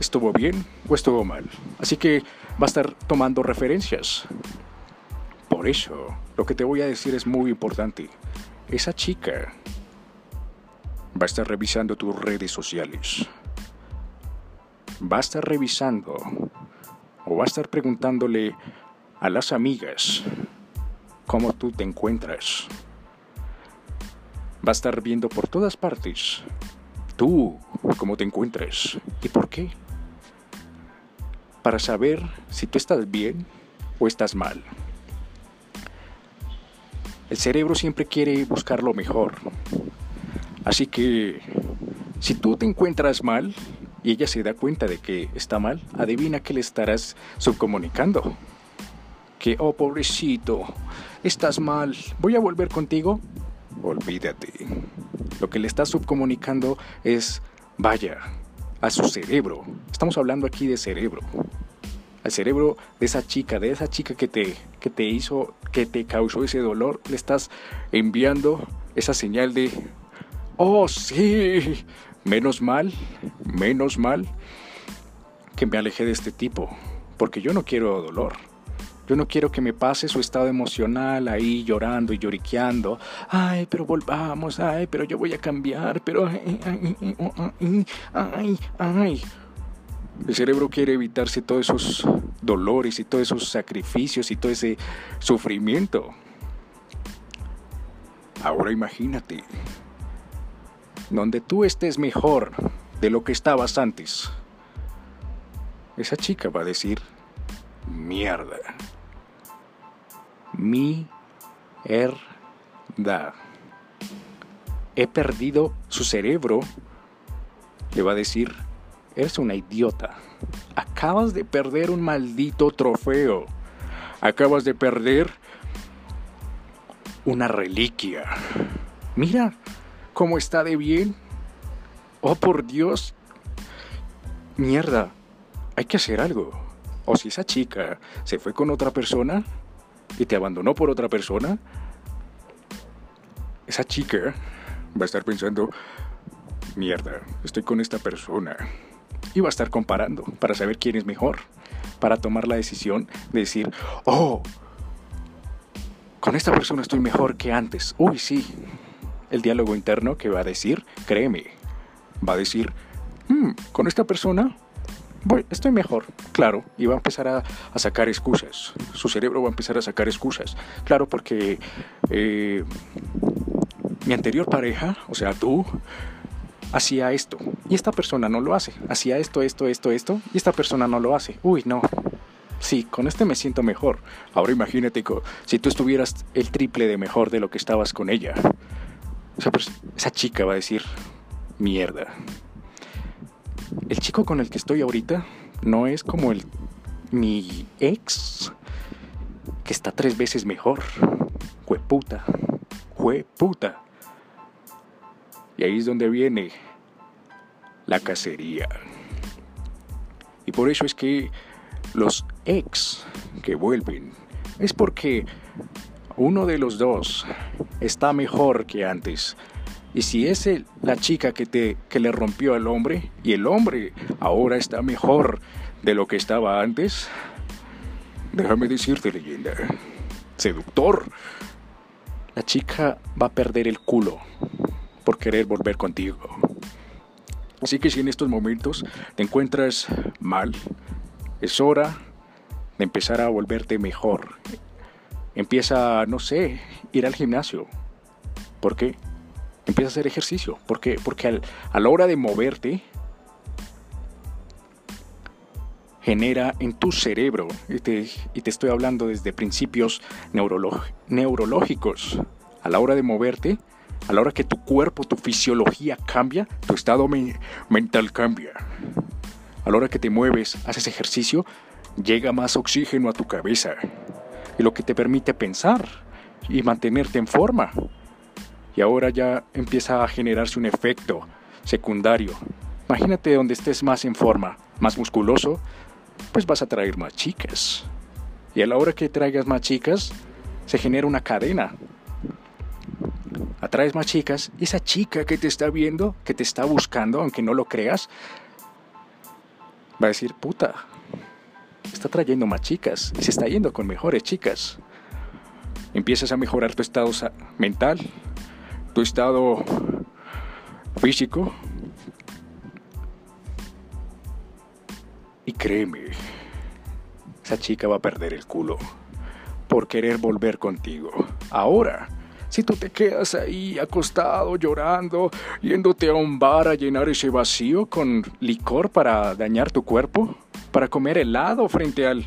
estuvo bien o estuvo mal. Así que va a estar tomando referencias. Por eso, lo que te voy a decir es muy importante. Esa chica va a estar revisando tus redes sociales. Va a estar revisando o va a estar preguntándole a las amigas cómo tú te encuentras. Va a estar viendo por todas partes tú cómo te encuentras y por qué. Para saber si tú estás bien o estás mal. El cerebro siempre quiere buscar lo mejor. Así que, si tú te encuentras mal y ella se da cuenta de que está mal, adivina que le estarás subcomunicando. Que, oh pobrecito, estás mal, voy a volver contigo. Olvídate. Lo que le estás subcomunicando es, vaya, a su cerebro. Estamos hablando aquí de cerebro. Al cerebro de esa chica, de esa chica que te, que te hizo, que te causó ese dolor, le estás enviando esa señal de, oh sí, menos mal, menos mal que me alejé de este tipo, porque yo no quiero dolor. Yo no quiero que me pase su estado emocional ahí llorando y lloriqueando. Ay, pero volvamos, ay, pero yo voy a cambiar, pero... Ay, ay, ay. El cerebro quiere evitarse todos esos dolores y todos esos sacrificios y todo ese sufrimiento. Ahora imagínate, donde tú estés mejor de lo que estabas antes, esa chica va a decir, mierda. Mi herda. He perdido su cerebro. Le va a decir, eres una idiota. Acabas de perder un maldito trofeo. Acabas de perder una reliquia. Mira cómo está de bien. Oh, por Dios. Mierda. Hay que hacer algo. O si esa chica se fue con otra persona, y te abandonó por otra persona, esa chica va a estar pensando, mierda, estoy con esta persona. Y va a estar comparando para saber quién es mejor, para tomar la decisión de decir, oh, con esta persona estoy mejor que antes. Uy, sí. El diálogo interno que va a decir, créeme, va a decir, hmm, con esta persona voy, estoy mejor, claro, y va a empezar a, sacar excusas. Su cerebro va a empezar a sacar excusas. Claro, porque eh, mi anterior pareja, o sea, tú, hacía esto, y esta persona no lo hace. Hacía esto, esto, esto, esto, y esta persona no lo hace. Uy, no. Sí, con este me siento mejor. Ahora imagínate si tú estuvieras el triple de mejor de lo que estabas con ella. O sea, pues, esa chica va a decir, mierda, el chico con el que estoy ahorita no es como el mi ex que está tres veces mejor. Jueputa, jueputa. Y ahí es donde viene la cacería. Y por eso es que los ex que vuelven es porque uno de los dos está mejor que antes y si es la chica que, te, que le rompió al hombre y el hombre ahora está mejor de lo que estaba antes, déjame decirte leyenda, seductor, la chica va a perder el culo por querer volver contigo. Así que si en estos momentos te encuentras mal, es hora de empezar a volverte mejor. Empieza, no sé, ir al gimnasio. ¿Por qué? Empieza a hacer ejercicio. ¿Por qué? Porque a la hora de moverte, genera en tu cerebro, y te, y te estoy hablando desde principios neurológicos, a la hora de moverte, a la hora que tu cuerpo, tu fisiología cambia, tu estado mental cambia. A la hora que te mueves, haces ejercicio, llega más oxígeno a tu cabeza, y lo que te permite pensar y mantenerte en forma y ahora ya empieza a generarse un efecto secundario. Imagínate donde estés más en forma, más musculoso, pues vas a traer más chicas. Y a la hora que traigas más chicas, se genera una cadena. Atraes más chicas esa chica que te está viendo, que te está buscando, aunque no lo creas, va a decir, puta, está trayendo más chicas y se está yendo con mejores chicas. Empiezas a mejorar tu estado mental, tu estado físico. Y créeme, esa chica va a perder el culo por querer volver contigo. Ahora, si tú te quedas ahí acostado, llorando, yéndote a un bar a llenar ese vacío con licor para dañar tu cuerpo, para comer helado frente al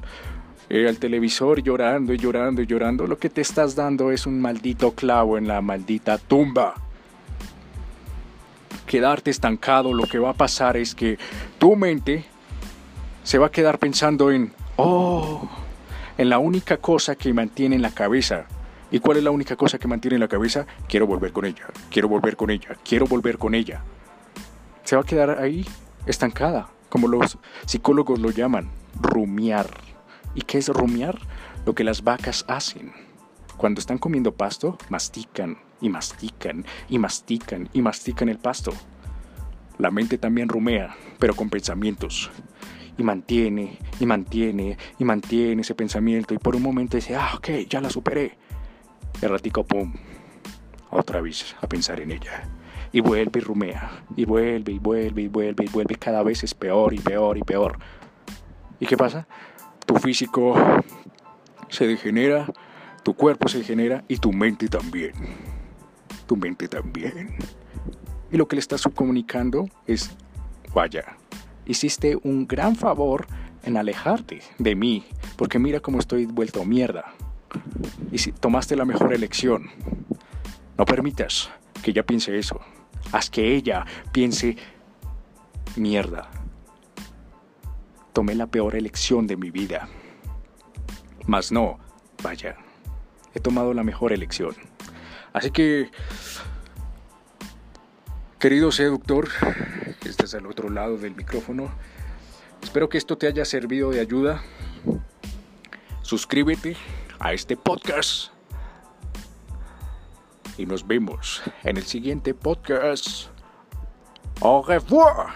eh, al televisor llorando y llorando y llorando, lo que te estás dando es un maldito clavo en la maldita tumba. Quedarte estancado, lo que va a pasar es que tu mente se va a quedar pensando en, oh, en la única cosa que mantiene en la cabeza, ¿Y cuál es la única cosa que mantiene en la cabeza? Quiero volver con ella, quiero volver con ella, quiero volver con ella. Se va a quedar ahí, estancada, como los psicólogos lo llaman, rumiar. ¿Y qué es rumiar? Lo que las vacas hacen. Cuando están comiendo pasto, mastican y mastican y mastican y mastican el pasto. La mente también rumea, pero con pensamientos. Y mantiene, y mantiene, y mantiene ese pensamiento. Y por un momento dice, ah, ok, ya la superé. Y al ratico, pum, otra vez a pensar en ella. Y vuelve y rumea. Y vuelve y vuelve y vuelve y vuelve. Cada vez es peor y peor y peor. ¿Y qué pasa? Tu físico se degenera, tu cuerpo se degenera y tu mente también. Tu mente también. Y lo que le estás subcomunicando es, vaya, hiciste un gran favor en alejarte de mí, porque mira cómo estoy vuelto mierda. Y si tomaste la mejor elección, no permitas que ella piense eso. Haz que ella piense mierda. Tomé la peor elección de mi vida. Mas no, vaya, he tomado la mejor elección. Así que, querido seductor, que estás al otro lado del micrófono, espero que esto te haya servido de ayuda. Suscríbete a este podcast. Y nos vemos en el siguiente podcast. Au revoir.